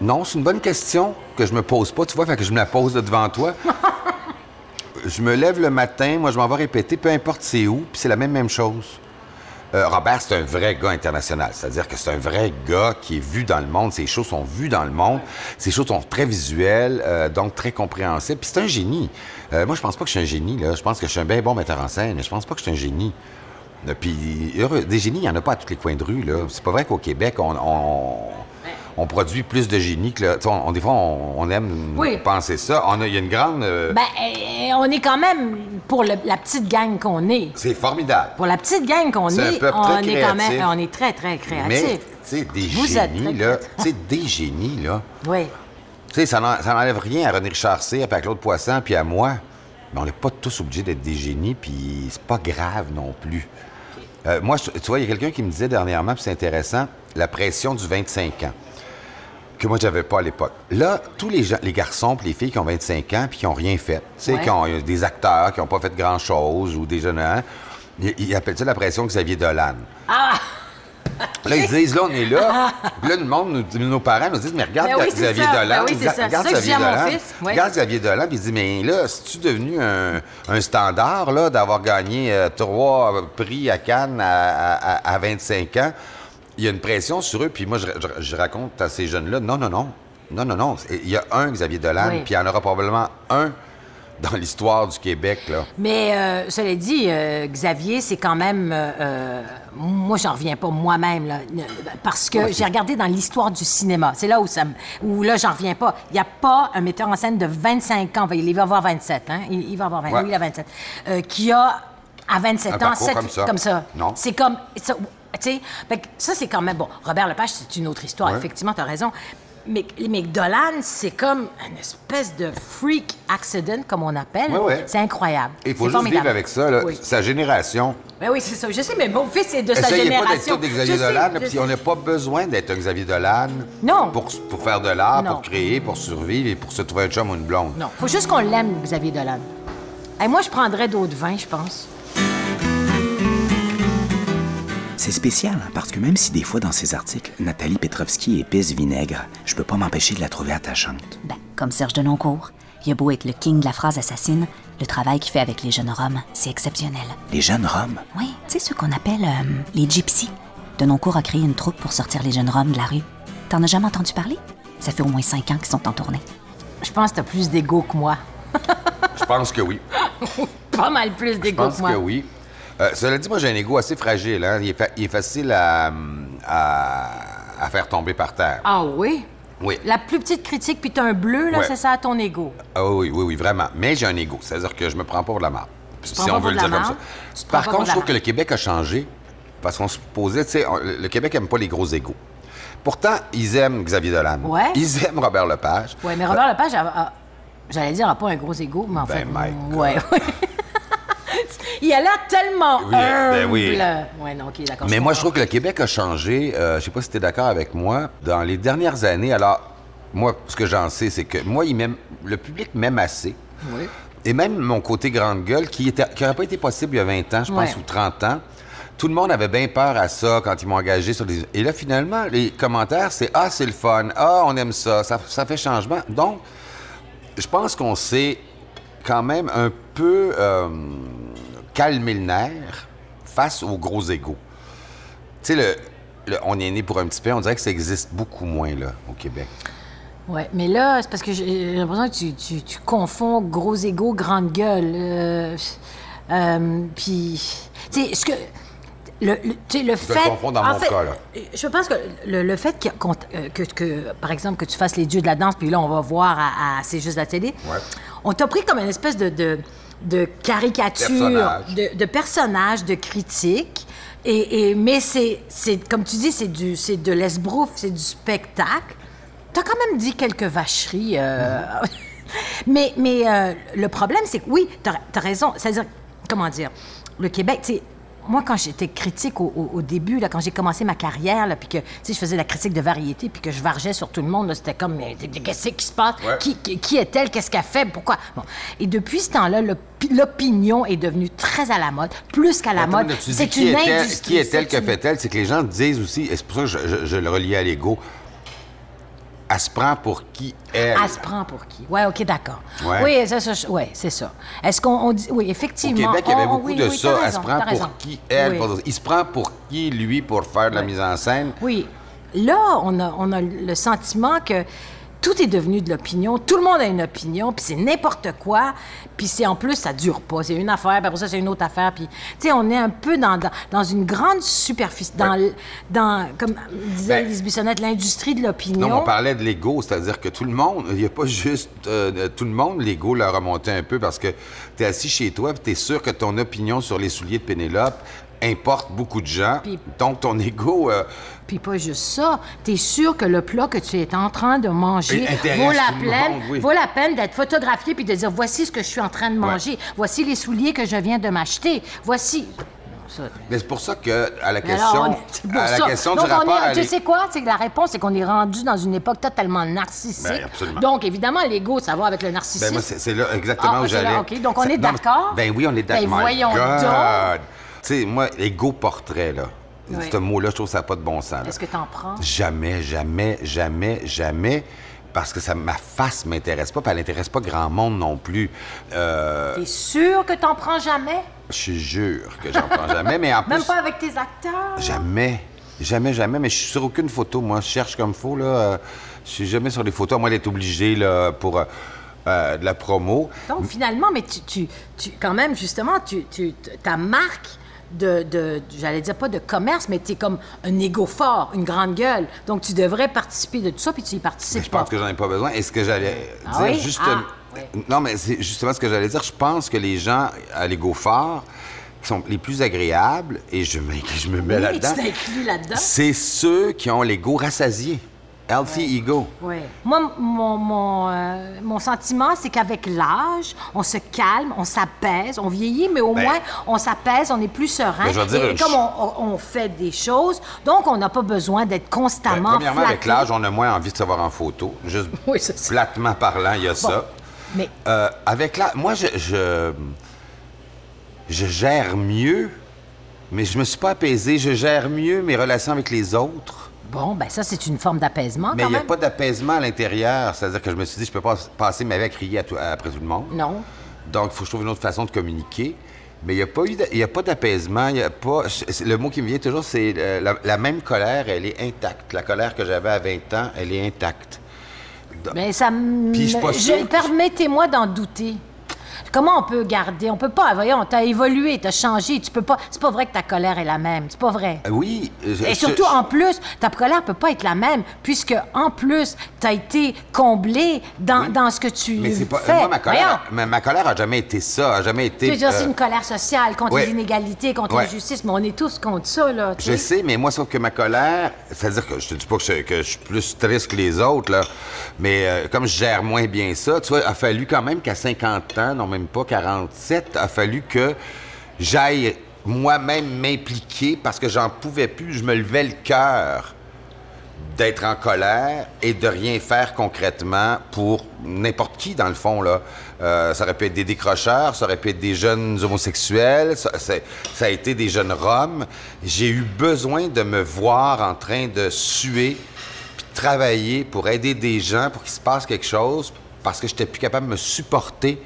non, c'est une bonne question que je me pose pas, tu vois, fait que je me la pose devant toi. je me lève le matin, moi, je m'en vais répéter, peu importe c'est où, puis c'est la même, même chose. Euh, Robert, c'est un vrai gars international. C'est-à-dire que c'est un vrai gars qui est vu dans le monde. Ses shows sont vus dans le monde. Ses shows sont très visuels, euh, donc très compréhensibles. Puis c'est un génie. Euh, moi, je pense pas que je suis un génie. Là. Je pense que je suis un bien bon metteur en scène. Je pense pas que je suis un génie. Puis heureux, des génies, il n'y en a pas à tous les coins de rue. Là. C'est pas vrai qu'au Québec, on, on produit plus de génies que... le- sais, On, des fois, on, on aime Oui. penser ça. On a- Il y a une grande... euh, Ben, euh, on est quand même, pour le- la petite gang qu'on est, c'est formidable. pour la petite gang qu'on est, on est quand même, on est très, très créatif. Mais, des Vous génies, là... Tu sais, des génies, là... Oui. Tu sais, ça n'en- ça n'enlève rien à René Richard puis à Claude Poisson, puis à moi. Mais on n'est pas tous obligés d'être des génies, puis c'est pas grave non plus. Euh, moi, tu vois, il y a quelqu'un qui me disait dernièrement, puis c'est intéressant, la pression du 25 ans, que moi, j'avais pas à l'époque. Là, tous les, gens, les garçons puis les filles qui ont 25 ans puis qui ont rien fait, tu sais, Ouais. qui ont a des acteurs qui n'ont pas fait grand-chose ou des jeunes, hein, ils, ils appellent ça la pression Xavier Dolan? Ah! Là, ils disent, là, on est là. Puis là, le monde, nous- nos parents nous disent, mais regarde Ben oui, Xavier ça. Dolan. Ben oui, c'est Regarde- ça. regarde C'est ça que je dis à Xavier mon Dolan. fils. Oui. Regarde Xavier Dolan, puis il dit, mais là, c'est-tu devenu un, un standard, là, d'avoir gagné euh, trois euh, prix à Cannes à, à- à 25 ans? Il y a une pression sur eux, puis moi, je, je- je raconte à ces jeunes-là, non, non, non. Non, non, non. Il y a un Xavier Dolan, Oui. puis il y en aura probablement un dans l'histoire du Québec, là. Mais euh, cela dit, euh, Xavier, c'est quand même. euh, euh, moi, j'en reviens pas moi-même, là, parce que j'ai regardé dans l'histoire du cinéma. C'est là où ça où là, j'en reviens pas. Il n'y a pas un metteur en scène de 25 ans, il va avoir 27, hein? Il, il va avoir 20, Ouais. oui, il a 27, euh, qui a à 27 Un ans, parcours sept- comme ça. Non. C'est comme. ça, tu que ça, c'est quand même. Bon, Robert Lepage, c'est une autre histoire, Ouais. effectivement, tu as raison. Mais, mais Dolan, c'est comme une espèce de freak accident, comme on appelle. Ouais, ouais. C'est incroyable. Il faut juste formidable. vivre avec ça, là. Oui. Sa génération. Ben oui, c'est ça. Je sais, mais mon fils est de sa Essayez pas d'être génération. Xavier Je Dolan, puis on n'a pas besoin d'être un Xavier Dolan Non. pour, pour faire de l'art, pour créer, pour survivre et pour se trouver un chum ou une blonde. Non, faut juste qu'on l'aime, Xavier Dolan. Et moi, je prendrais d'autres vins, je pense. C'est spécial, hein, parce que même si des fois dans ses articles, Nathalie Petrovski épice vinaigre, je peux pas m'empêcher de la trouver attachante. Ben, comme Serge Denoncourt. Il a beau être le king de la phrase assassine, le travail qu'il fait avec les jeunes Roms, c'est exceptionnel. Les jeunes Roms, Oui, tu sais ceux qu'on appelle euh, les gypsies. Denoncourt a créé une troupe pour sortir les jeunes Roms de la rue. T'en as jamais entendu parler? Ça fait au moins cinq ans qu'ils sont en tournée. Je pense que t'as plus d'ego que moi. Je pense que oui. Pas mal plus Je d'ego pense que moi. que oui. Euh, cela dit, moi, j'ai un ego assez fragile. Hein? Il, est fa- il est facile à, à- à faire tomber par terre. Ah oui? Oui. La plus petite critique, puis t'as un bleu, là, Ouais. c'est ça à ton ego? Ah oui, oui, oui, vraiment. Mais j'ai un ego. C'est-à-dire que je me prends pas pour de la marde. Si on veut le dire comme ça. Par contre, je trouve que le Québec a changé parce qu'on se posait, tu sais, le Québec aime pas les gros égos. Pourtant, ils aiment Xavier Dolan. Ouais. Ils aiment Robert Lepage. Ouais, mais Robert Lepage, j'allais dire, a pas un gros ego, mais en Ben, fait. my God. ouais, ouais. Il a l'air tellement Oui, ben oui. Ouais, non, OK, d'accord. Mais moi, je trouve que le Québec a changé. euh, je sais pas si tu es d'accord avec moi. Dans les dernières années, alors, moi, ce que j'en sais, c'est que moi, il m'aime- le public m'aime assez. Oui. Et même mon côté grande gueule, qui n'aurait pas été possible il y a 20 ans, je pense, Ouais. ou 30 ans, tout le monde avait bien peur à ça quand ils m'ont engagé sur des... Et là, finalement, les commentaires, c'est « Ah, c'est le fun. Ah, on aime ça. ça. Ça fait changement. » Donc, je pense qu'on s'est quand même un peu euh, calmé le nerf face aux gros égaux. sais, le, on est né pour un petit peu, on dirait que ça existe beaucoup moins, là, au Québec. Ouais, mais là, c'est parce que j'ai l'impression que tu, tu- tu confonds gros ego, grande gueule. Euh, euh, Puis, tu sais, ce que. Le, le, le fait. dans en mon fait, cas, là. Je pense que le, le fait qu'on- euh, que, que, par exemple, que tu fasses les dieux de la danse, puis là, on va voir à, à C'est juste la télé, Ouais. on t'a pris comme une espèce de, de, de caricature, Personnage. de, de personnage, de critique. Et, et- mais c'est, comme tu dis, c'est, du, c'est de l'esbrouf, c'est du spectacle. T'as quand même dit quelques vacheries. euh, mais mais euh, le problème, c'est que oui, t'as, as raison. C'est-à-dire, comment dire, le Québec, tu sais, moi, quand j'étais critique au, au- au début, là, quand j'ai commencé ma carrière, là, puis que, je faisais la critique de variété, puis que je vargeais sur tout le monde, c'était comme, mais qu'est-ce qui se passe? Ouais. Qui, qui- qui est-elle? Qu'est-ce qu'elle fait? Pourquoi? Bon. Et depuis ce temps-là, l'opi- l'opinion est devenue très à la mode, plus qu'à la Attends, mode. C'est une est-elle- industrie. Qui est-elle, que fait-elle? C'est que les gens disent aussi, et c'est pour ça que je, je- je le reliais à l'ego, elle se prend pour qui elle? Elle se prend pour qui? Oui, OK, d'accord. Ouais. Oui, ça, ouais, c'est ça. Est-ce qu'on on dit. Oui, Au effectivement. Québec, il y avait on- beaucoup oui, de oui, ça. t'as elle raison, se prend pour raison. qui elle. Oui. pour- Il se prend pour qui lui pour faire de la mise en scène? Oui. Là, on a, on a le sentiment que tout est devenu de l'opinion. Tout le monde a une opinion, puis c'est n'importe quoi. Puis c'est en plus, ça dure pas. C'est une affaire, puis après ça, c'est une autre affaire. Puis, tu sais, on est un peu dans, dans, dans une grande superficie, dans, Ouais. dans comme disait Ben, Lise Bissonnette, l'industrie de l'opinion. Non, on parlait de l'ego, c'est-à-dire que tout le monde, il n'y a pas juste euh, tout le monde, l'ego l'a remonté un peu parce que tu es assis chez toi et tu es sûr que ton opinion sur les souliers de Pénélope importe beaucoup de gens. Puis- Donc ton ego, euh, Puis pas juste ça, t'es sûr que le plat que tu es en train de manger vaut la, monde, oui. vaut la peine d'être photographié puis de dire voici ce que je suis en train de manger, voici les souliers que je viens de m'acheter, voici. Ça- mais c'est pour ça que à la alors, question, on à la ça. question Donc, du on rapport est- à tu sais quoi? C'est que la réponse, c'est qu'on est rendu dans une époque totalement narcissique. Ben. Donc, évidemment, l'ego, ça va avec le narcissisme. Ben moi, c'est là exactement Ah, où j'allais. OK. Donc, on est d'accord? Ben oui, on est d'accord. Ben, voyons God. donc. Tu sais, moi, ego portrait, là. Oui. Ce mot-là, je trouve que ça n'a pas de bon sens. Est-ce que t'en prends? Jamais, jamais, jamais, jamais. Parce que ça, ma face m'intéresse pas, puis elle n'intéresse pas grand monde non plus. Euh, T'es sûr que t'en prends jamais? je jure que j'en prends jamais, mais en plus... Même pas avec tes acteurs? Jamais. Jamais, jamais. Mais je suis sur aucune photo. Moi, je cherche comme faut. Là. Euh, Je suis jamais sur les photos, à moins d'être obligé là, pour euh, euh, de la promo. Donc, finalement, mais tu, tu, tu- quand même, justement, tu, tu, ta marque de, de j'allais dire pas de commerce, mais tu es comme un égo fort, une grande gueule. Donc, tu devrais participer de tout ça, puis tu y Mais participes je pas. pense que j'en ai pas besoin. Et ce que j'allais Ah dire, oui? Ah, Non, mais c'est justement ce que j'allais dire. Je pense que les gens à l'ego fort, qui sont les plus agréables, et je, me- je me mets Oui, là-dedans, là-dedans. c'est ceux qui ont l'ego rassasié. Healthy ego. Oui. Moi, mon, mon, euh, mon sentiment, c'est qu'avec l'âge, on se calme, on s'apaise, on vieillit, mais au Ben- moins, on s'apaise, on est plus serein. Ben, je vais dire et comme on, fait des choses, donc on n'a pas besoin d'être Ben, constamment premièrement, avec l'âge, on a moins envie de se voir en photo. Juste Oui, c'est ça. platement parlant, il y a ça. Mais Euh, avec la... Moi, je, je... je gère mieux, mais je me suis pas apaisé. Je gère mieux mes relations avec les autres. Bon, ben ça, c'est une forme d'apaisement Mais il n'y a pas d'apaisement à l'intérieur. C'est-à-dire que je me suis dit, je peux pas passer ma vie à crier à tout- après tout le monde. Non. Donc, il faut que je trouve une autre façon de communiquer. Mais il n'y a pas eu il a pas d'apaisement. Il y a pas... Le mot qui me vient toujours, c'est euh, la, la même colère, elle est intacte. La colère que j'avais à 20 ans, elle est intacte. Mais ça me... Puis je Permettez-moi d'en douter. Comment on peut garder? On peut pas. Voyons, t'as évolué, t'as changé. Tu peux pas. C'est pas vrai que ta colère est la même. C'est pas vrai. Euh, Oui. je- Et je- surtout, en plus, ta colère peut pas être la même, puisque, en plus, tu as été comblé dans, dans ce que tu Mais c'est pas. fais. Moi, ma colère, ma, ma colère a jamais été ça, a jamais été. Tu veux dire, c'est euh, une colère sociale contre les inégalités, contre Ouais. l'injustice, mais on est tous contre ça, là. Je sais. sais, mais moi, sauf que ma colère, c'est-à-dire que je te dis pas que je, que je suis plus triste que les autres, là, mais euh, comme je gère moins bien ça, tu vois, il a fallu quand même qu'à 50 ans, non pas 47, a fallu que j'aille moi-même m'impliquer parce que j'en pouvais plus, je me levais le cœur d'être en colère et de rien faire concrètement pour n'importe qui, dans le fond. Euh, ça aurait pu être des décrocheurs, ça aurait pu être des jeunes homosexuels, ça, a été des jeunes roms. J'ai eu besoin de me voir en train de suer puis travailler pour aider des gens, pour qu'il se passe quelque chose, parce que j'étais plus capable de me supporter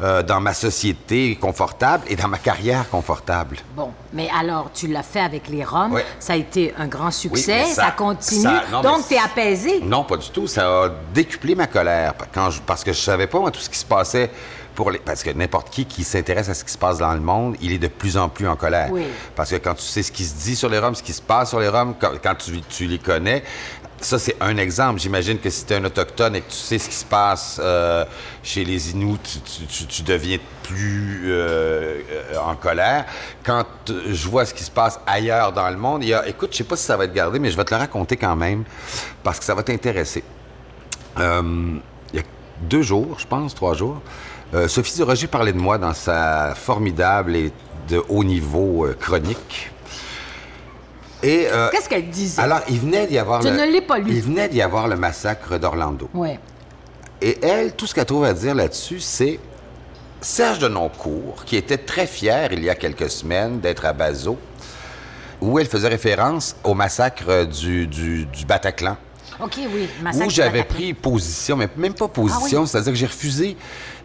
euh, dans ma société confortable et dans ma carrière confortable. Bon, mais alors, tu l'as fait avec les Roms. Oui. Ça a été un grand succès. ça, ça- continue. ça- non, mais Donc, tu es apaisé. Non, pas du tout. Ça a décuplé ma colère quand je- parce que je savais pas moi, tout ce qui se passait pour les parce que n'importe qui qui s'intéresse à ce qui se passe dans le monde, il est de plus en plus en colère. Oui. Parce que quand tu sais ce qui se dit sur les Roms, ce qui se passe sur les Roms, quand, quand tu, tu les connais, ça c'est un exemple. J'imagine que si tu es un autochtone et que tu sais ce qui se passe euh, chez les Inuits, tu, deviens plus euh, euh, en colère. Quand je vois ce qui se passe ailleurs dans le monde, il y a, écoute, je sais pas si ça va être gardé, mais je vais te le raconter quand même parce que ça va t'intéresser. Il y a deux jours, je pense, trois jours, Sophie Durocher parlait de moi dans sa formidable et de haut niveau chronique. Et euh, Qu'est-ce qu'elle disait? alors, il venait d'y avoir Je le, ne l'ai pas lu. Il venait d'y avoir le massacre d'Orlando. Oui. Et elle, tout ce qu'elle trouve à dire là-dessus, c'est Serge de Noncourt, qui était très fier il y a quelques semaines d'être à Bazo, où elle faisait référence au massacre du, du- du Bataclan, OK, oui. massacre où j'avais pris position, mais même pas position, Ah oui? c'est-à-dire que j'ai refusé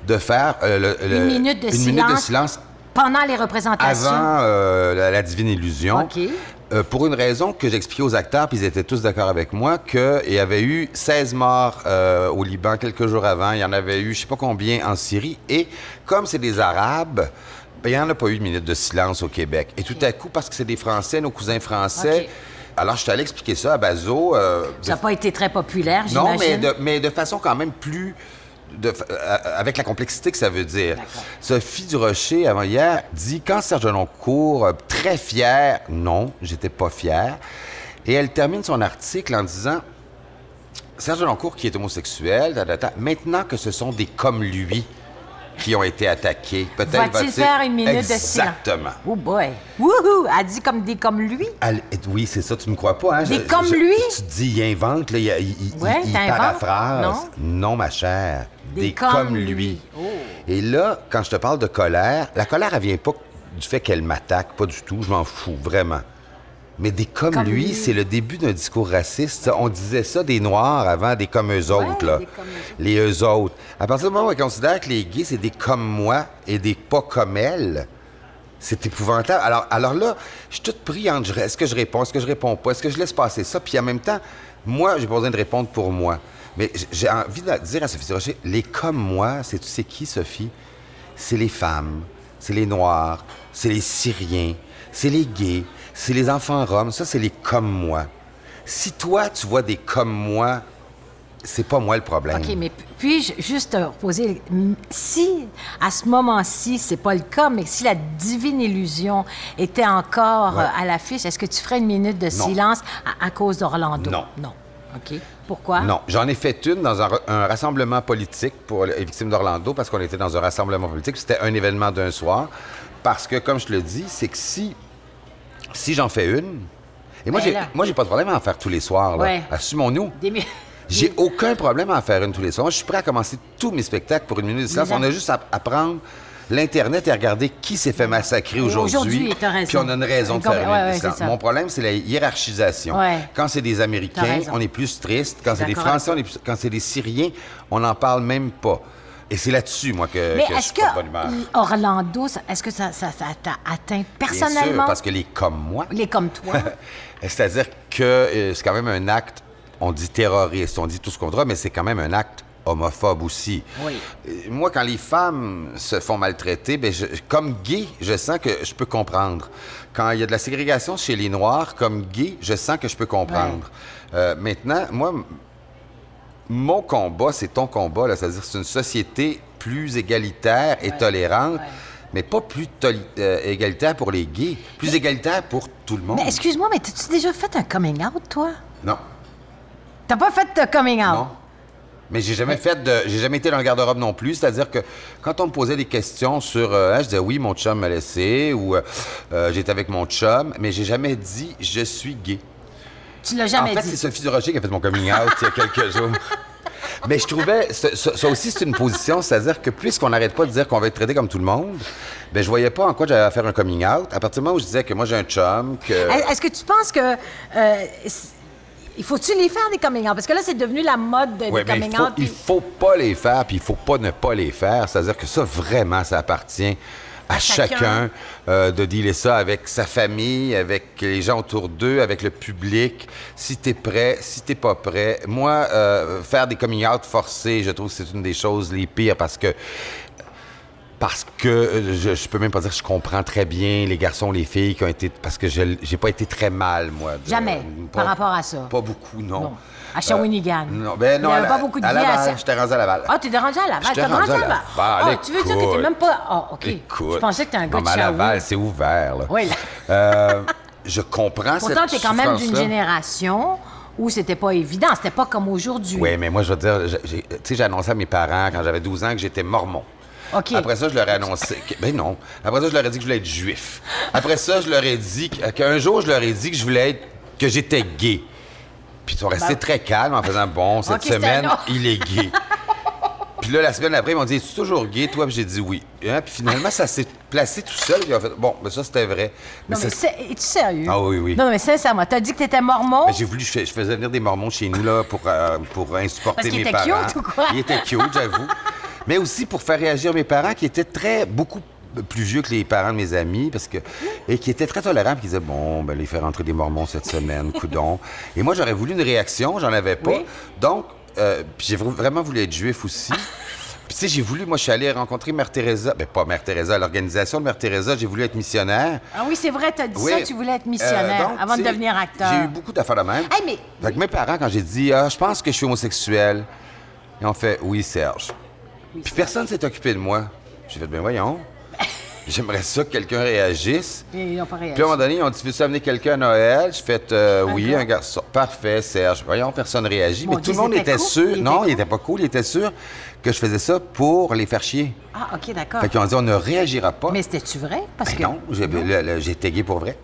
de faire euh, le- le- Une minute de une minute de silence. silence Pendant les représentations. avant euh, la, la divine illusion. OK. Euh, pour une raison que j'expliquais aux acteurs, puis ils étaient tous d'accord avec moi, qu'il y avait eu 16 morts euh, au Liban quelques jours avant. Il y en avait eu je sais pas combien en Syrie. Et comme c'est des Arabes, ben, il n'y en a pas eu de minute de silence au Québec. Et tout à coup, parce que c'est des Français, nos cousins français, alors je suis allé expliquer ça à Bazo. euh, Ça n'a pas été très populaire, non, j'imagine. mais de, mais de façon quand même plus. De fa- euh, avec la complexité que ça veut dire. Sophie Durocher, avant hier, dit quand Serge Loncourt, euh, très fier, non, j'étais pas fier. Et elle termine son article en disant Serge Loncourt, qui est homosexuel, maintenant que ce sont des comme lui qui ont été attaqués, peut-être Va-t-il faire une minute de silence? Exactement. Oh boy. Wouhou! Elle dit comme des comme lui. Elle- oui, c'est ça, tu me crois pas, hein? Des Je- comme je- lui? Tu te dis, il invente, là, il, il- Ouais, il paraphrase. Non? ma chère. Des Des, comme comme, lui. lui. Oh. Et là, quand je te parle de colère, la colère, elle vient pas du fait qu'elle m'attaque, pas du tout, je m'en fous, vraiment. Mais des comme, Comme lui, lui. c'est le début d'un discours raciste. On disait ça des Noirs avant, des comme eux autres, là. comme. Les eux autres. À partir du moment où on considère que les gays, c'est des comme moi et des pas comme elle, c'est épouvantable. Alors, alors là, je suis tout pris entre est-ce que je réponds, est-ce que je réponds pas, est-ce que je laisse passer ça, puis en même temps, moi, j'ai pas besoin de répondre pour moi. Mais j'ai envie de dire à Sophie Rocher, les comme moi, c'est tu sais qui, Sophie? C'est les femmes, c'est les Noirs, c'est les Syriens, c'est les gays, c'est les enfants roms, ça, c'est les comme moi. Si toi, tu vois des comme moi, c'est pas moi le problème. OK, mais puis-je juste te reposer... Si, à ce moment-ci, c'est pas le cas, mais si la divine illusion était encore Ouais. euh, à l'affiche, est-ce que tu ferais une minute de Non. silence à, à cause d'Orlando? Non. Non. OK. Pourquoi? Non, j'en ai fait une dans un, un rassemblement politique pour les victimes d'Orlando parce qu'on était dans un rassemblement politique. C'était un événement d'un soir. Parce que, comme je te le dis, c'est que si, si j'en fais une. Et moi, Ben j'ai, moi, j'ai pas de problème à en faire tous les soirs. Là. Ouais. Assumons-nous. Des J'ai aucun problème à en faire une tous les soirs. Je suis prêt à commencer tous mes spectacles pour une minute de silence. On a juste à, à prendre l'Internet et à regarder qui s'est fait massacrer aujourd'hui. Aujourd'hui. Puis on a une raison de faire une ouais, minute de ouais. Mon problème, c'est la hiérarchisation. Quand c'est des Américains, on est plus triste. Quand c'est des. Français, on est plus- quand c'est des Syriens, on n'en parle même pas. Et c'est là-dessus, moi, que, Mais que je suis pas de bonne humeur. que Orlando, ça- est-ce que ça ça- ça t'a atteint Bien personnellement? sûr, parce que les comme moi, Les comme toi. c'est-à-dire que euh, c'est quand même un acte, on dit terroriste, on dit tout ce qu'on voudra, mais c'est quand même un acte homophobe aussi. Oui. Euh, Moi, quand les femmes se font maltraiter, ben je- comme gay, je sens que je peux comprendre. Quand il y a de la ségrégation chez les Noirs, comme gay, je sens que je peux comprendre. Euh, maintenant, moi, m- mon combat, c'est ton combat, là. c'est-à-dire c'est une société plus égalitaire et tolérante, ouais. mais pas plus euh, égalitaire pour les gays, plus égalitaire pour tout le monde. mais excuse-moi, mais t'as-tu déjà fait un coming out, toi? Non, T'as pas fait de coming out? non. Mais j'ai jamais fait de. J'ai jamais été dans le garde-robe non plus. C'est-à-dire que quand on me posait des questions sur. euh, hein, je disais oui, mon chum m'a laissé ou euh, euh, j'étais avec mon chum, mais j'ai jamais dit je suis gay. Tu l'as jamais en fait, dit. c'est Sophie Durocher qui a fait mon coming out il y a quelques jours. Mais je trouvais, ça, ça- aussi, c'est une position, c'est-à-dire que puisqu'on n'arrête pas de dire qu'on va être traité comme tout le monde, ben je voyais pas en quoi j'avais à faire un coming out. À partir du moment où je disais que moi j'ai un chum, que... Est- Est-ce que tu penses que euh, Il faut-tu les faire, des coming out? Parce que là, c'est devenu la mode de, Ouais, des coming il faut, out. il puis- faut pas les faire, puis il faut pas ne pas les faire. C'est-à-dire que ça, vraiment, ça appartient à, À chacun. chacun, euh, de dealer ça avec sa famille, avec les gens autour d'eux, avec le public. Si t'es prêt, si t'es pas prêt. Moi, euh, faire des coming out forcés, je trouve que c'est une des choses les pires parce que parce que euh, je, je peux même pas dire que je comprends très bien les garçons, les filles qui ont été parce que je j'ai pas été très mal moi. de- Jamais, pas- par rapport à ça. Pas beaucoup, non. Non. À Shawinigan. Euh, non, ben non. Il y avait à pas beaucoup de à à Laval, ça. J'étais rendu à Laval. Ah, t'es rendu à Laval. J'étais rendu rendu à à Laval. Ah, tu veux dire que t'es même pas. Ah, OK. Écoute. Je pensais que t'es un gars non, de mais à. Laval, c'est ouvert, là. Oui, là. Euh, je comprends Pourtant, cette t'es quand même d'une génération où c'était pas évident. C'était pas comme aujourd'hui. Oui, mais moi, je veux dire, tu sais, j'ai annoncé à mes parents quand j'avais 12 ans que j'étais mormon. Après ça, je leur ai annoncé. Que, ben non. Après ça, je leur ai dit que je voulais être juif. Après ça, je leur ai dit que- qu'un jour, je leur ai dit que je voulais être. que j'étais gay. Puis ils sont restés Ben- très calmes en faisant bon, cette semaine, non. il est gay. Puis là, la semaine après, ils m'ont dit Es-tu toujours gay, toi? Puis j'ai dit oui. Hein? Puis finalement, ça s'est placé tout seul. Puis ils ont fait Bon, ben ça, c'était vrai. Non, mais ça- c'est- es-tu sérieux? Ah oui, oui. Non, mais sincèrement, t'as dit que t'étais mormon? Ben, j'ai voulu, je, fais- je faisais venir des mormons chez nous là, pour, euh, pour insupporter Parce qu'ils mes étaient parents. cute ou quoi? Ils étaient cute, j'avoue. Mais aussi pour faire réagir mes parents qui étaient très, beaucoup plus vieux que les parents de mes amis, parce que, et qui étaient très tolérants, qui disaient, bon, ben, les faire rentrer des mormons cette semaine, coudon. Et moi, j'aurais voulu une réaction, j'en avais pas. Oui. Donc, euh, j'ai vra- vraiment voulu être juif aussi. Puis, tu sais, j'ai voulu, moi, je suis allé rencontrer Mère Teresa, ben, pas Mère Teresa, l'organisation de Mère Teresa, j'ai voulu être missionnaire. Ah oui, c'est vrai, t'as dit Oui. ça, tu voulais être missionnaire Euh, donc, avant de devenir acteur. J'ai eu beaucoup d'affaires de même. Hey, mais- Fait que mes parents, quand j'ai dit, ah, je pense que je suis homosexuel, ils ont fait, oui, Serge. Puis personne s'est occupé de moi. J'ai fait, ben voyons. J'aimerais ça que quelqu'un réagisse. Et Ils n'ont pas réagi. Puis à un moment donné, ils ont dit, veux-tu amener quelqu'un à Noël? J'ai fait, euh, oui, un garçon. Parfait, Serge. Voyons, personne réagit. Mais tout le monde était cool. sûr. Il non, il était pas cool. Il était sûr que je faisais ça pour les faire chier. Ah, OK, d'accord. Fait qu'ils ont dit, on ne réagira pas. Mais c'était-tu vrai? Parce Ben que. non, j'ai- j'étais gay pour vrai.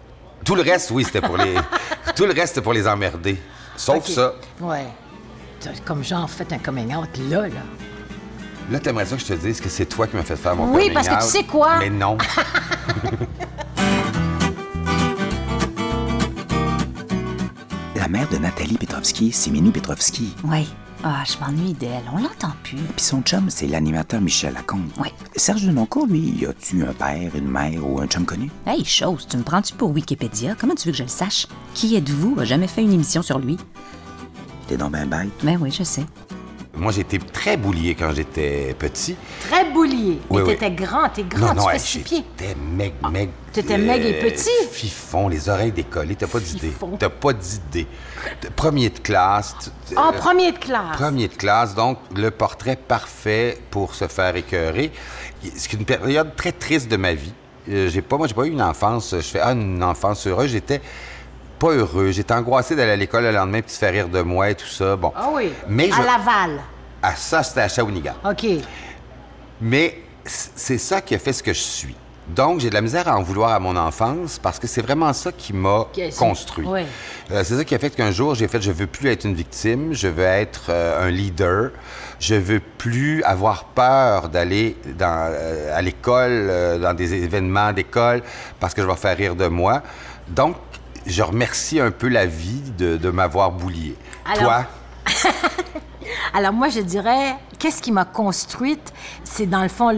Tout le reste, oui, c'était pour les. Tout le reste, c'était pour les emmerder. Sauf ça. Ouais. Comme genre, fait un coming out là, là. Là, t'aimerais ça que je te dise que c'est toi qui m'as fait faire mon Oui, parce que tu sais quoi? Mais non. La mère de Nathalie Petrovski, c'est Minou Petrovski. Oui. Ah, je m'ennuie d'elle. On l'entend plus. Puis son chum, c'est l'animateur Michel Lacombe. Oui. Serge Denoncourt, lui, y a-tu un père, une mère ou un chum connu? Hey, chose, tu me prends-tu pour Wikipédia? Comment tu veux que je le sache? Qui êtes-vous? A jamais fait une émission sur lui? T'es donc ben bête. Ben oui, je sais. Moi, été très boulié quand j'étais petit. Très boulier. Oui, et oui. t'étais grand, t'es grand, non, non, tu fais hey, six pieds. j'étais meg, meg. t'étais meg et petit? Fifon, les oreilles décollées. T'as pas d'idée. T'as pas d'idée. Premier de classe. En euh, premier de classe. Premier de classe, donc le portrait parfait pour se faire écœurer. C'est une période très triste de ma vie. Euh, j'ai pas, moi, j'ai pas eu une enfance. Je fais ah, une enfance heureuse. J'étais pas heureux. J'étais angoissé d'aller à l'école le lendemain, puis de se faire rire de moi et tout ça. Bon. Ah oui. Mais à je- Laval. Ah, ça, c'était à Shawinigan. OK. Mais c'est ça qui a fait ce que je suis. Donc, j'ai de la misère à en vouloir à mon enfance parce que c'est vraiment ça qui m'a construit. Oui. Euh, c'est ça qui a fait qu'un jour, j'ai fait je veux plus être une victime, je veux être euh, un leader, je veux plus avoir peur d'aller euh, à l'école, dans des événements d'école parce que je vais faire rire de moi. Donc, je remercie un peu la vie de, de m'avoir boulié. Alors- Toi, Alors moi, je dirais, qu'est-ce qui m'a construite? C'est dans le fond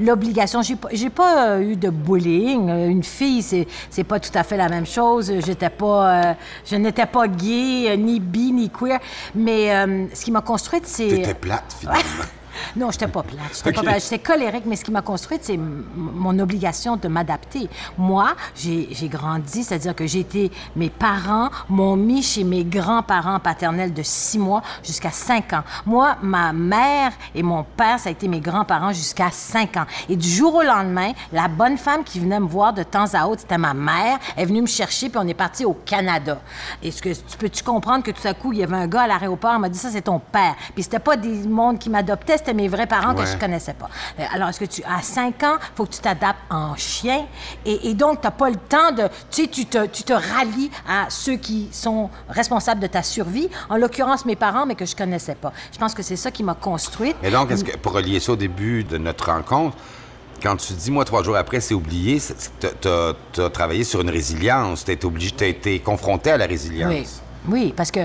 l'obligation. J'ai pas, euh, eu de bullying. Euh, Une fille, c'est, pas tout à fait la même chose. J'étais pas, euh, je n'étais pas gay, ni bi, ni queer. Mais euh, ce qui m'a construite, c'est... t'étais plate finalement. Non, j'étais pas plate. J'étais pas Ok. plate. J'étais colérique, mais ce qui m'a construite, c'est mon obligation de m'adapter. Moi, j'ai grandi, c'est-à-dire que j'ai été... Mes parents m'ont mis chez mes grands-parents paternels de six mois jusqu'à cinq ans. Moi, ma mère et mon père, ça a été mes grands-parents jusqu'à cinq ans. Et du jour au lendemain, la bonne femme qui venait me voir de temps à autre, c'était ma mère. Elle est venue me chercher, puis on est parti au Canada. Est-ce que tu peux-tu comprendre que tout à coup, il y avait un gars à l'aéroport, il m'a dit ça, c'est ton père. Puis c'était pas des mondes qui m'adoptaient, c'était mes vrais parents que je connaissais pas. Euh, Alors, est-ce que tu, à 5 ans, faut que tu t'adaptes en chien? Et, et donc, t'as pas le temps de, tu sais, tu te, tu te rallies à ceux qui sont responsables de ta survie, en l'occurrence mes parents, mais que je connaissais pas. Je pense que c'est ça qui m'a construite. Et donc, est-ce que, pour relier ça au début de notre rencontre, quand tu dis, moi, trois jours après, c'est oublié, tu as travaillé sur une résilience. Tu été obligé, tu été confronté à la résilience. Oui. Oui, parce que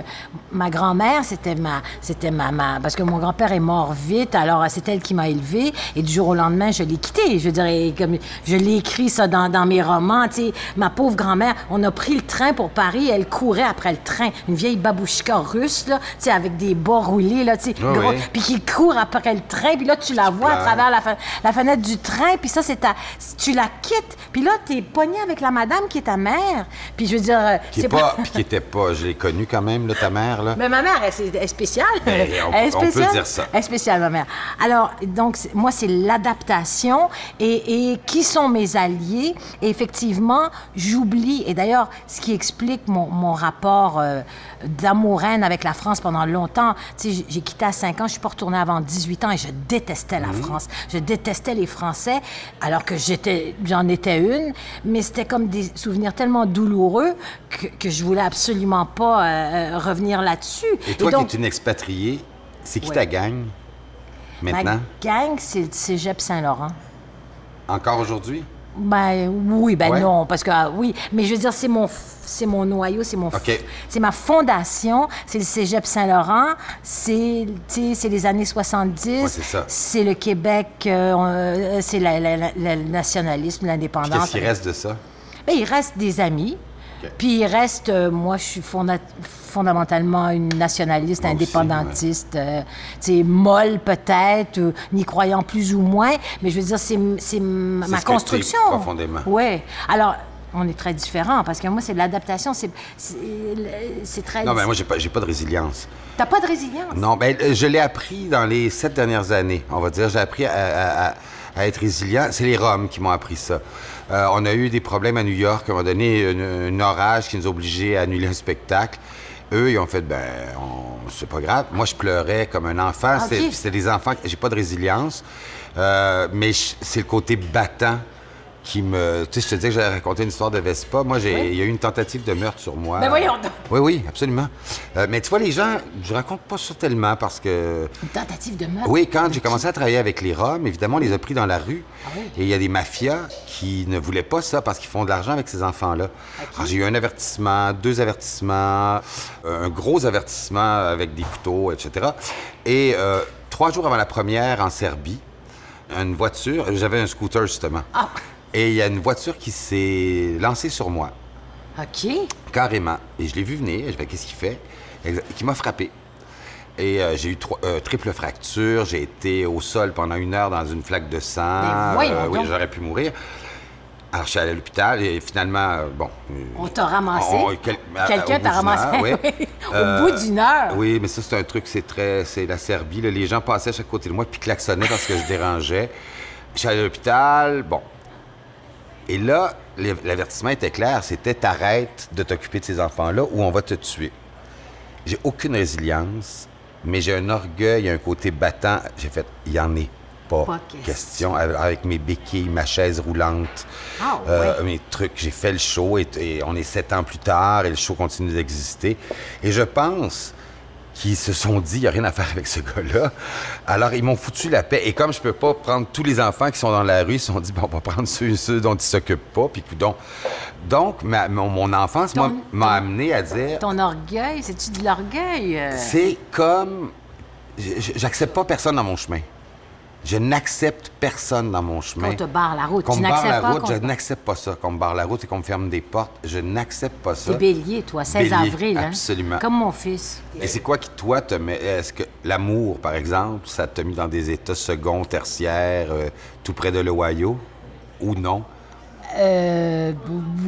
ma grand-mère, c'était ma, c'était ma, ma- parce que mon grand-père est mort vite, alors euh, c'est elle qui m'a élevée, et du jour au lendemain, je l'ai quitté. Je dirais, comme je l'ai écrit ça dans, dans mes romans, tu sais, ma pauvre grand-mère, on a pris le train pour Paris, elle courait après le train, une vieille babouchka russe là, tu sais, avec des bas roulés là, tu sais, Oui, gros- oui. puis qui court après le train, puis là tu la vois à travers la, fe- la fenêtre du train, puis ça c'est ta, tu la quittes, puis là t'es pogné avec la madame qui est ta mère, puis je veux dire, euh, Qui est pas, puis qui était pas, je l'ai connue quand même, là, ta mère, là. mais ma mère, elle, est spéciale. Ben, on- Elle est on peut spéciale. dire ça. Elle est spéciale, ma mère. Alors, donc, moi, c'est l'adaptation et, et qui sont mes alliés. Et effectivement, j'oublie. Et d'ailleurs, ce qui explique mon, mon rapport euh, d'amour-haine avec la France pendant longtemps, tu sais, j'ai- quitté à 5 ans, je suis pas retournée avant 18 ans et je détestais la. France. Je détestais les Français, alors que j'étais, j'en étais une. Mais c'était comme des souvenirs tellement douloureux que, que je voulais absolument pas euh, euh, revenir là-dessus. Et toi donc, qui es une expatriée, c'est qui Ouais. ta gang maintenant? Ma gang, c'est le cégep Saint-Laurent. Encore aujourd'hui? Ben oui, ben Ouais. non, parce que ah, oui, mais je veux dire, c'est mon, f- c'est mon noyau, c'est mon, c'est ma fondation, c'est le Cégep Saint-Laurent, c'est, c'est les années 70, Ouais, c'est le Québec, euh, c'est le nationalisme, l'indépendance. Qu'est-ce qui reste de ça? Ben, il reste des amis. OK. Puis il reste, euh, moi, je suis fonda- fondamentalement une nationaliste, Moi aussi, indépendantiste, euh, tu sais, molle peut-être, euh, n'y croyant plus ou moins, mais je veux dire, c'est ma ce que construction. profondément. Oui. Alors, on est très différents parce que moi, c'est de l'adaptation, c'est très. Non, mais moi, j'ai pas, pas de résilience. T'as pas de résilience? Non, ben, euh, je l'ai appris dans les sept dernières années, on va dire. J'ai appris à, à- à- à être résilient. C'est les Roms qui m'ont appris ça. Euh, on a eu des problèmes à New York. À un moment donné, un, orage qui nous a obligés à annuler un spectacle. Eux, ils ont fait, ben, on- c'est pas grave. Moi, je pleurais comme un enfant. Ok. C'était- C'était des enfants. J'ai pas de résilience. Euh, mais c'est le côté battant qui me. Tu sais, je te disais que j'allais raconter une histoire de Vespa. Moi, j'ai, il y a eu une tentative de meurtre sur moi. Ben voyons donc. Oui, oui, absolument. Euh, mais tu vois, les gens, je raconte pas ça tellement parce que. Une tentative de meurtre? Oui, quand j'ai commencé à travailler avec les Roms, évidemment, on les a pris dans la rue. Ah oui? Et il y a des mafias qui ne voulaient pas ça parce qu'ils font de l'argent avec ces enfants-là. Alors, J'ai eu un avertissement, deux avertissements, euh, un gros avertissement avec des couteaux, etc. Et euh, trois jours avant la première en Serbie, une voiture, j'avais un scooter justement. Ah. Et il y a une voiture qui s'est lancée sur moi. OK. Carrément. Et je l'ai vu venir. Je fais, qu'est-ce qu'il fait? Qui m'a frappé. Et euh, j'ai eu trois- euh, triple fracture. J'ai été au sol pendant une heure dans une flaque de sang. Euh, Mais voyons oui, j'aurais pu mourir. Alors, je suis allé à l'hôpital et finalement, euh, bon. euh, On t'a ramassé. quel- Quelqu'un t'a ramassé. heure, oui. Au Euh, bout d'une heure. Oui, mais ça, c'est un truc, c'est très. C'est la Serbie. là. Les gens passaient à chaque côté de moi puis klaxonnaient parce que je dérangeais. Je suis allé à l'hôpital. Bon. Et là, l'avertissement était clair c'était t'arrêtes de t'occuper de ces enfants-là ou on va te tuer. J'ai aucune résilience, mais j'ai un orgueil, un côté battant. J'ai fait il y en est pas, Pas question. Avec- Avec mes béquilles, ma chaise roulante, Ah, euh, mes trucs. J'ai fait le show et, et on est sept ans plus tard et le show continue d'exister. Et je pense qu'ils se sont dit, il n'y a rien à faire avec ce gars-là. Alors, ils m'ont foutu la paix. Et comme je peux pas prendre tous les enfants qui sont dans la rue, ils se sont dit, bon, on va prendre ceux, ceux dont ils s'occupent pas. Puis. Donc, ma- mon, mon enfance m'a amené à dire, Ton orgueil, c'est-tu de l'orgueil? c'est comme. J'accepte pas personne dans mon chemin. Je n'accepte personne dans mon chemin. Qu'on te barre la route. Qu'on Tu me barre n'acceptes la pas route, je te- n'accepte pas ça. Qu'on me barre la route et qu'on me ferme des portes, je n'accepte pas ça. T'es bélier, toi, 16 Bélier, avril. Hein? absolument. Comme mon fils. Et c'est quoi qui, toi, te met. Est-ce que l'amour, par exemple, ça t'a mis dans des états second, tertiaires, euh, tout près de l'Ohio? Ou non? Euh,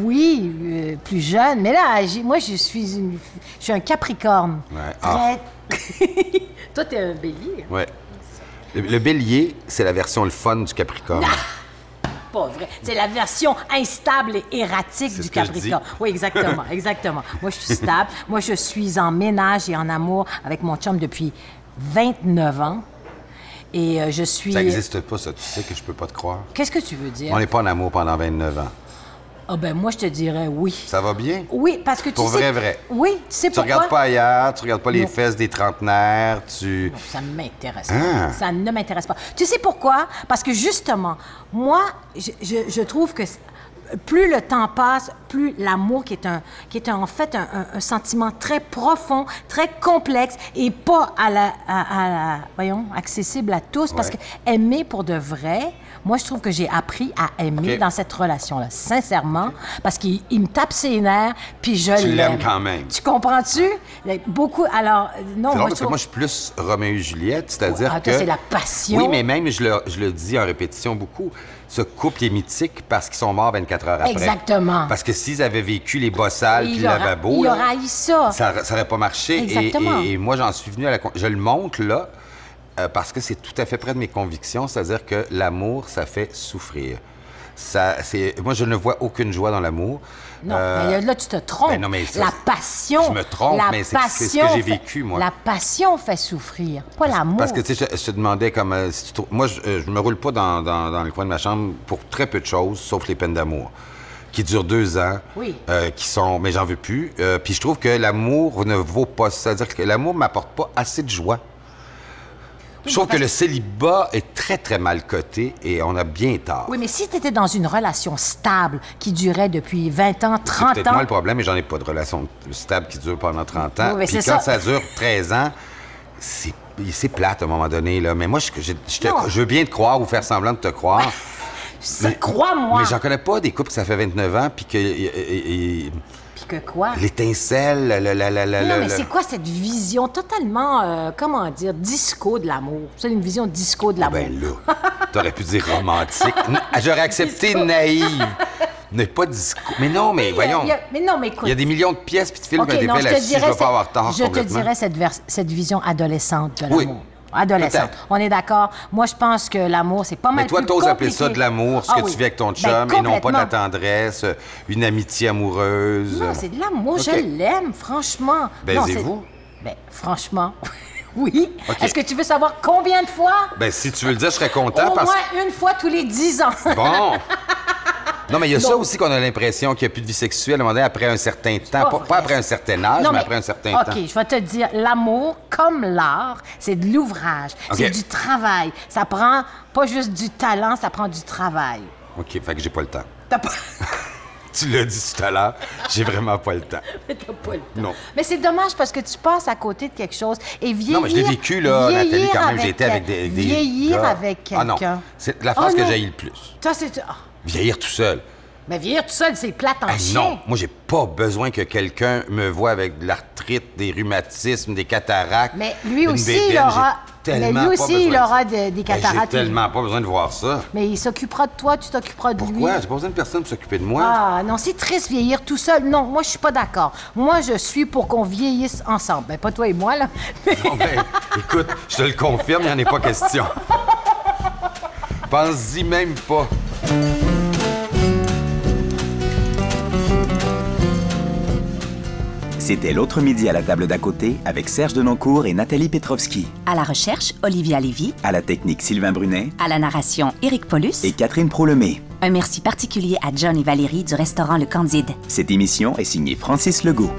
oui, euh, plus jeune. Mais là, moi, je suis une, je suis un Capricorne. Ouais. Ah. Très... Toi, t'es un bélier. Ouais. Le, le bélier, c'est la version le fun du Capricorne. Pas vrai. C'est la version instable et erratique du Capricorne. Oui, exactement, exactement. Moi, je suis stable. Moi, je suis en ménage et en amour avec mon chum depuis 29 ans. Et euh, je suis. Ça n'existe pas, ça. Tu sais que je peux pas te croire. Qu'est-ce que tu veux dire? On n'est pas en amour pendant 29 ans. Ah ben moi, je te dirais oui. Ça va bien? Oui, parce que tu Pour sais... vrai, vrai. Oui, tu sais Tu pourquoi? regardes pas ailleurs, tu regardes pas les Non. fesses des trentenaires, tu... Non, ça ne m'intéresse Ah. pas. Ça ne m'intéresse pas. Tu sais pourquoi? Parce que justement, moi, je, je- je trouve que plus le temps passe, plus l'amour, qui est, un, qui est un- en fait un, sentiment très profond, très complexe et pas à la, à- à la- voyons, accessible à tous, parce que aimer pour de vrai, moi, je trouve que j'ai appris à aimer dans cette relation-là, sincèrement, parce qu'il il me tape ses nerfs, puis je Tu l'aime. l'aimes quand même. Tu comprends-tu? Beaucoup, alors, non, C'est moi, je parce que trouve... moi, je suis plus Roméo et Juliette, c'est-à-dire Ah, que... c'est la passion. Oui, mais même, je le, je le dis en répétition beaucoup, ce couple est mythique parce qu'ils sont morts 24 heures après. Exactement. Parce que s'ils avaient vécu les bossales puis le lavabo, il là, aura haï ça. ça n'aurait pas marché. Exactement. Et, et moi, j'en suis venu à la... Je le montre, là, euh, parce que c'est tout à fait près de mes convictions, c'est-à-dire que l'amour, ça fait souffrir. Ça, c'est... Moi, je ne vois aucune joie dans l'amour. Non, Euh, mais là, tu te trompes. ben non, mais ça, la passion. je me trompe, mais c'est- ce que j'ai fait- vécu, moi. La passion fait souffrir, pas l'amour. Parce que, tu sais, je, je te demandais comme. euh, si tu trou- moi, je, je me roule pas dans, dans- dans le coin de ma chambre pour très peu de choses, sauf les peines d'amour, qui durent deux ans. Oui. euh, qui sont. Mais j'en veux plus. Puis je trouve que l'amour ne vaut pas. C'est-à-dire que l'amour m'apporte pas assez de joie. Je trouve que le célibat est très, très mal coté et on a bien tard. Oui, mais si tu étais dans une relation stable qui durait depuis 20 ans, C'est 30 peut-être ans. moi le problème, mais j'en ai pas de relation stable qui dure pendant 30 ans. Oui, mais Puis c'est quand ça. ça. dure 13 ans, c'est c'est plate à un moment donné, là. Mais moi, je, je- je te- Non. je veux bien te croire ou faire semblant de te croire. Ça, crois-moi. Mais j'en connais pas des couples que ça fait 29 ans, puis que Puis que quoi? l'étincelle, la, la, la, la, la- non, mais c'est quoi cette vision totalement, euh, comment dire, disco de l'amour? C'est une vision disco de l'amour. Ben là, t'aurais pu dire romantique. N- J'aurais accepté naïve. Mais pas disco. Mais non, mais voyons. a- mais non, mais écoute. Il y a des millions de pièces puis de films OK, qui ont été non, faits je te là-dessus. Je dirais, vais pas avoir tort je te dirais cette, cette vision adolescente de Oui. Adolescente. On est d'accord. Moi, je pense que l'amour, c'est pas mal Mais toi, t'oses appeler ça de l'amour, ce Ah que oui. tu vis avec ton Ben, chum, et non pas de la tendresse, euh, une amitié amoureuse. Non, c'est de l'amour. Je l'aime, franchement. Baisez-vous? Ben, franchement, oui. Est-ce que tu veux savoir combien de fois? Ben, si tu veux le dire, je serais content Au parce moins une fois tous les dix ans. Bon! Non, mais il y a ça aussi qu'on a l'impression qu'il n'y a plus de vie sexuelle à un après un certain temps. pas après un certain âge, Non, mais, après un certain OK, temps. je vais te dire, l'amour, comme l'art, c'est de l'ouvrage, c'est OK. du travail. Ça prend pas juste du talent, ça prend du travail. OK, fait que j'ai pas le temps. T'as pas... Tu l'as dit tout à l'heure, j'ai vraiment pas le temps. Mais t'as pas le temps. Non. Mais c'est dommage parce que tu passes à côté de quelque chose et vieillir... Non, mais je l'ai vécu, là, Nathalie, quand même. été avec des. des Vieillir gars. avec Ah non, quelqu'un. c'est la phrase Oh que j'ai le plus. Toi, c'est... ah. Vieillir tout seul. Mais vieillir tout seul, c'est plate en Hey, chien. non, moi, j'ai pas besoin que quelqu'un me voie avec de l'arthrite, des rhumatismes, des cataractes. Mais lui aussi, bédaine. il aura... Mais tellement lui aussi, il aura de- des Ben, cataractes. J'ai tellement pas besoin de voir ça. Mais il s'occupera de toi, tu t'occuperas de lui. Pourquoi? J'ai pas besoin de personne pour s'occuper de moi. Ah non, c'est triste vieillir tout seul. Non, moi je suis pas d'accord. Moi je suis pour qu'on vieillisse ensemble. Ben pas toi et moi là. Mais- ben, écoute, je te le confirme, il n'y en est pas question. Pense-y même pas. C'était l'autre midi à la table d'à côté avec Serge Denoncourt et Nathalie Petrovski. À la recherche, Olivia Lévy. À la technique Sylvain Brunet À la narration, Éric Paulus. et Catherine Prolemé. Un merci particulier à John et Valérie du restaurant Le Candide. Cette émission est signée Francis Legault.